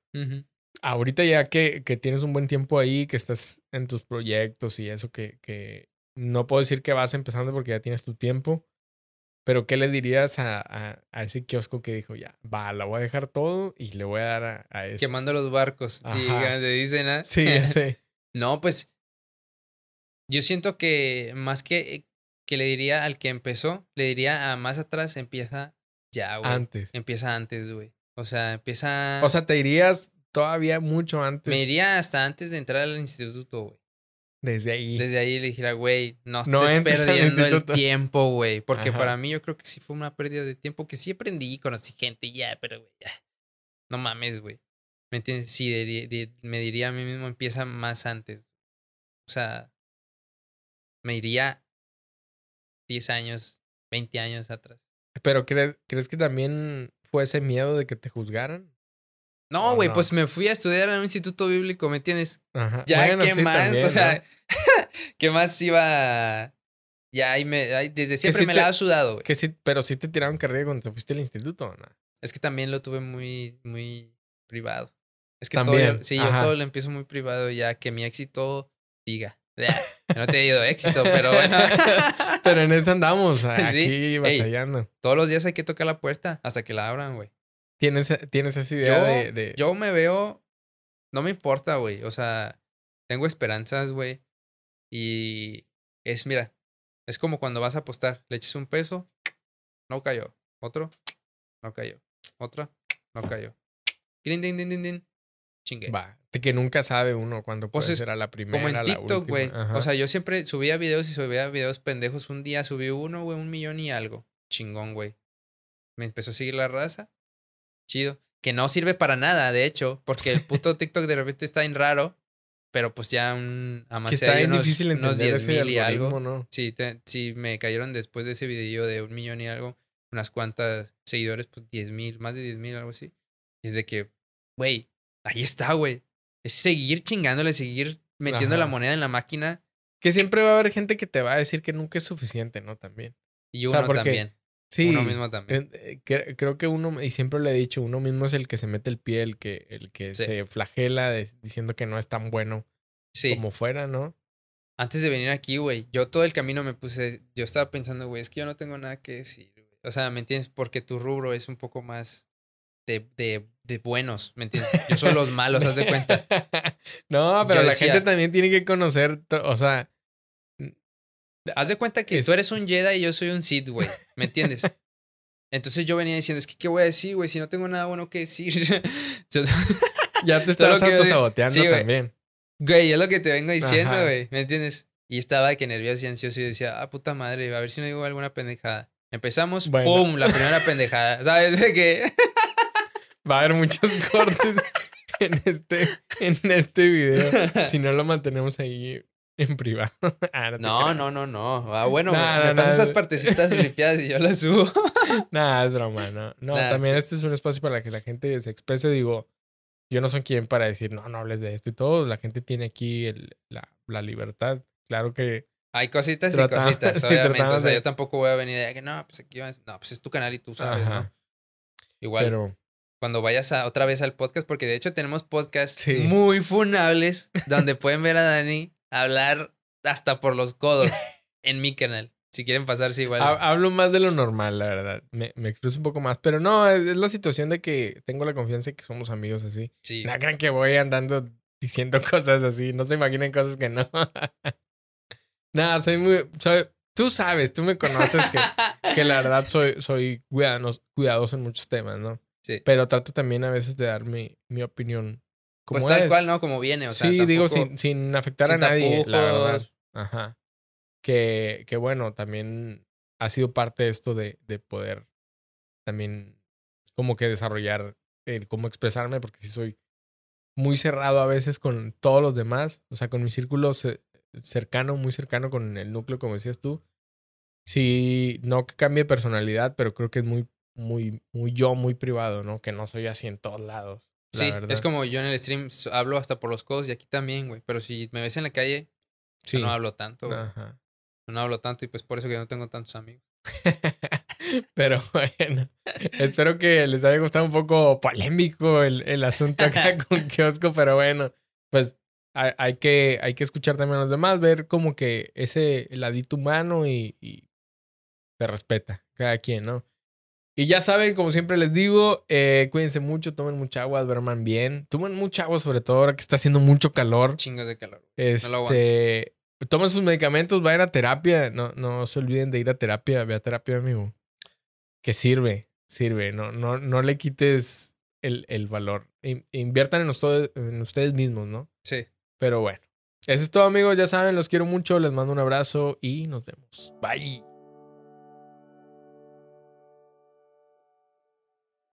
ahorita ya que, que, tienes un buen tiempo ahí, que estás en tus proyectos y eso, que, que no puedo decir que vas empezando porque ya tienes tu tiempo, pero ¿qué le dirías a, a, ese kiosco que dijo, ya, va, la voy a dejar todo y le voy a dar a, a esto? Quemando los barcos, digan, se dicen, ¿ah? Sí, sí. no, pues yo siento que más que, que le diría al que empezó, le diría a más atrás empieza Ya, güey. Antes. Empieza antes, güey. O sea, empieza. O sea, te irías todavía mucho antes. me iría hasta antes de entrar al instituto, güey. Desde ahí. Desde ahí le dijera, güey, no estés perdiendo el tiempo, güey. Porque Ajá. para mí yo creo que sí fue una pérdida de tiempo. Que sí aprendí, conocí gente, ya, pero, güey, ya. No mames, güey. ¿Me entiendes? Sí, me diría a mí mismo, empieza más antes. O sea, me iría 10 años, 20 años atrás. Pero ¿crees, ¿crees que también fue ese miedo de que te juzgaran? No, Oh, güey, no. pues me fui a estudiar en un instituto bíblico, ¿me entiendes? Ajá. Ya, Bueno, ¿qué sí, más? también, o sea, ¿no? ¿qué más iba? Ya, ahí me, ahí desde siempre sí me te- la ha sudado, güey. Que sí, pero sí te tiraron carrilla cuando te fuiste al instituto, ¿o ¿no? Es que también lo tuve muy, muy privado. Es que También, todo, sí, ajá. yo todo lo empiezo muy privado ya que mi éxito diga. "Ya, No te he ido éxito, pero bueno. Pero en eso andamos, Sí. aquí Ey. batallando. Todos los días hay que tocar la puerta hasta que la abran, güey. ¿Tienes, tienes esa idea Yo, de, de- yo me veo, no me importa, güey. O sea, tengo esperanzas, güey. Y es, mira, es como cuando vas a apostar. Le echas un peso, no cayó. Otro, no cayó. Otra, no cayó. Din, din, din, din, din. Chingue. Va, que nunca sabe uno cuándo puede Pues ser a la primera, Como en TikTok, güey. O sea, yo siempre subía videos y subía videos pendejos. Un día subí uno, güey, un millón y algo. Chingón, güey. Me empezó a seguir la raza. Chido. Que no sirve para nada, de hecho, porque el puto TikTok de repente está en raro. Pero pues ya un que amasé está bien unos, difícil unos entender 10 ese mil y algo. ¿no? Sí, te- sí, me cayeron después de ese video de un millón y algo. Unas cuantas seguidores, pues 10 mil, más de 10 mil, algo así. Y es de que, güey, ahí está, güey. Es seguir chingándole, seguir metiendo la moneda en la máquina Que siempre va a haber gente que te va a decir que nunca es suficiente, ¿no? También. y O uno sea, porque- también. Sí. Uno mismo también. eh, cre- creo que uno, y siempre le he dicho, uno mismo es el que se mete el pie, el que, el que Sí. se flagela de- diciendo que no es tan bueno Sí. como fuera, ¿no? Antes de venir aquí, güey, yo todo el camino me puse, yo estaba pensando, güey, es que yo no tengo nada que decir, güey. O sea, ¿me entiendes? Porque tu rubro es un poco más de, de, de buenos, ¿me entiendes? Yo soy los malos, haz de cuenta. no, pero Yo la decía- gente también tiene que conocer, o sea, Haz de cuenta que Es- tú eres un Jedi y yo soy un Sith, güey. ¿Me entiendes? Entonces yo venía diciendo, es que, ¿qué voy a decir, güey? Si no tengo nada bueno que decir. ya te estás autosaboteando Sí, también. Güey, es lo que te vengo diciendo, güey. ¿Me entiendes? Y estaba de que nervioso y ansioso y decía, ah, puta madre, a ver si no digo alguna pendejada. Empezamos, Bueno. ¡pum! La primera pendejada. ¿Sabes? De que. Va a haber muchos cortes en este, en este video. Si no lo mantenemos ahí en privado. Ah, No, no, no, no. Ah, bueno, No, me, pasas esas es- partecitas limpiadas y yo las subo. Nada, es broma, no. No, Nah, también sí. este es un espacio para que la gente se exprese. Digo, yo no soy quien para decir, no, no hables de esto y todo. La gente tiene aquí el- la, la libertad. Claro que Hay cositas y cositas, sí, obviamente. O sea, de- yo tampoco voy a venir de que no, pues aquí vas. No, pues es tu canal y tú sabes, Ajá. ¿no? Igual, Pero cuando vayas a, otra vez al podcast, porque de hecho tenemos podcasts Sí. muy funables donde pueden ver a Dani hablar hasta por los codos en mi canal. Si quieren pasarse igual. ha- hablo más de lo normal, la verdad. Me, me expreso un poco más. Pero no, es, es la situación de que tengo la confianza de que somos amigos así. sí. No crean que voy andando diciendo cosas así. No se imaginen cosas que no. Nada, soy muy. Soy, tú sabes, tú me conoces que, que la verdad soy, soy cuidadoso, cuidadoso en muchos temas, ¿no? Sí. Pero trato también a veces de dar mi, mi opinión. Como Pues tal cual, ¿no? Como viene, o sea. sí, digo, sin, sin afectar sin a nadie, la verdad. Ajá. Que, que bueno, también ha sido parte de esto de, de poder también como que desarrollar el cómo expresarme, porque sí soy muy cerrado a veces con todos los demás, o sea, con mi círculo ce- cercano, muy cercano con el núcleo, como decías tú. Sí, no que cambie personalidad, pero creo que es muy, muy, muy yo, muy privado, ¿no? Que no soy así en todos lados. La Sí, verdad. es como yo en el stream hablo hasta por los codos y aquí también, güey. Pero si me ves en la calle, Sí. no hablo tanto, güey. Ajá. No hablo tanto y pues por eso que no tengo tantos amigos. Pero bueno, espero que les haya gustado un poco polémico el, el asunto acá con Kiosco, pero bueno, pues hay, hay que, hay que escuchar también a los demás, ver como que ese ladito humano y, y se respeta cada quien, ¿no? Y ya saben, como siempre les digo, eh, cuídense mucho, tomen mucha agua, duerman bien, tomen mucha agua sobre todo ahora que está haciendo mucho calor. Chingos de calor. Este, lo aguanto. tomen sus medicamentos, vayan a terapia. No, no se olviden de ir a terapia. Ve a terapia, amigo. Que sirve. sirve. No, no, no le quites el, el valor. In- inviertan en, ustedes- en ustedes mismos, ¿no? Sí. Pero bueno. Eso es todo, amigos. Ya saben, los quiero mucho. Les mando un abrazo y nos vemos. Bye.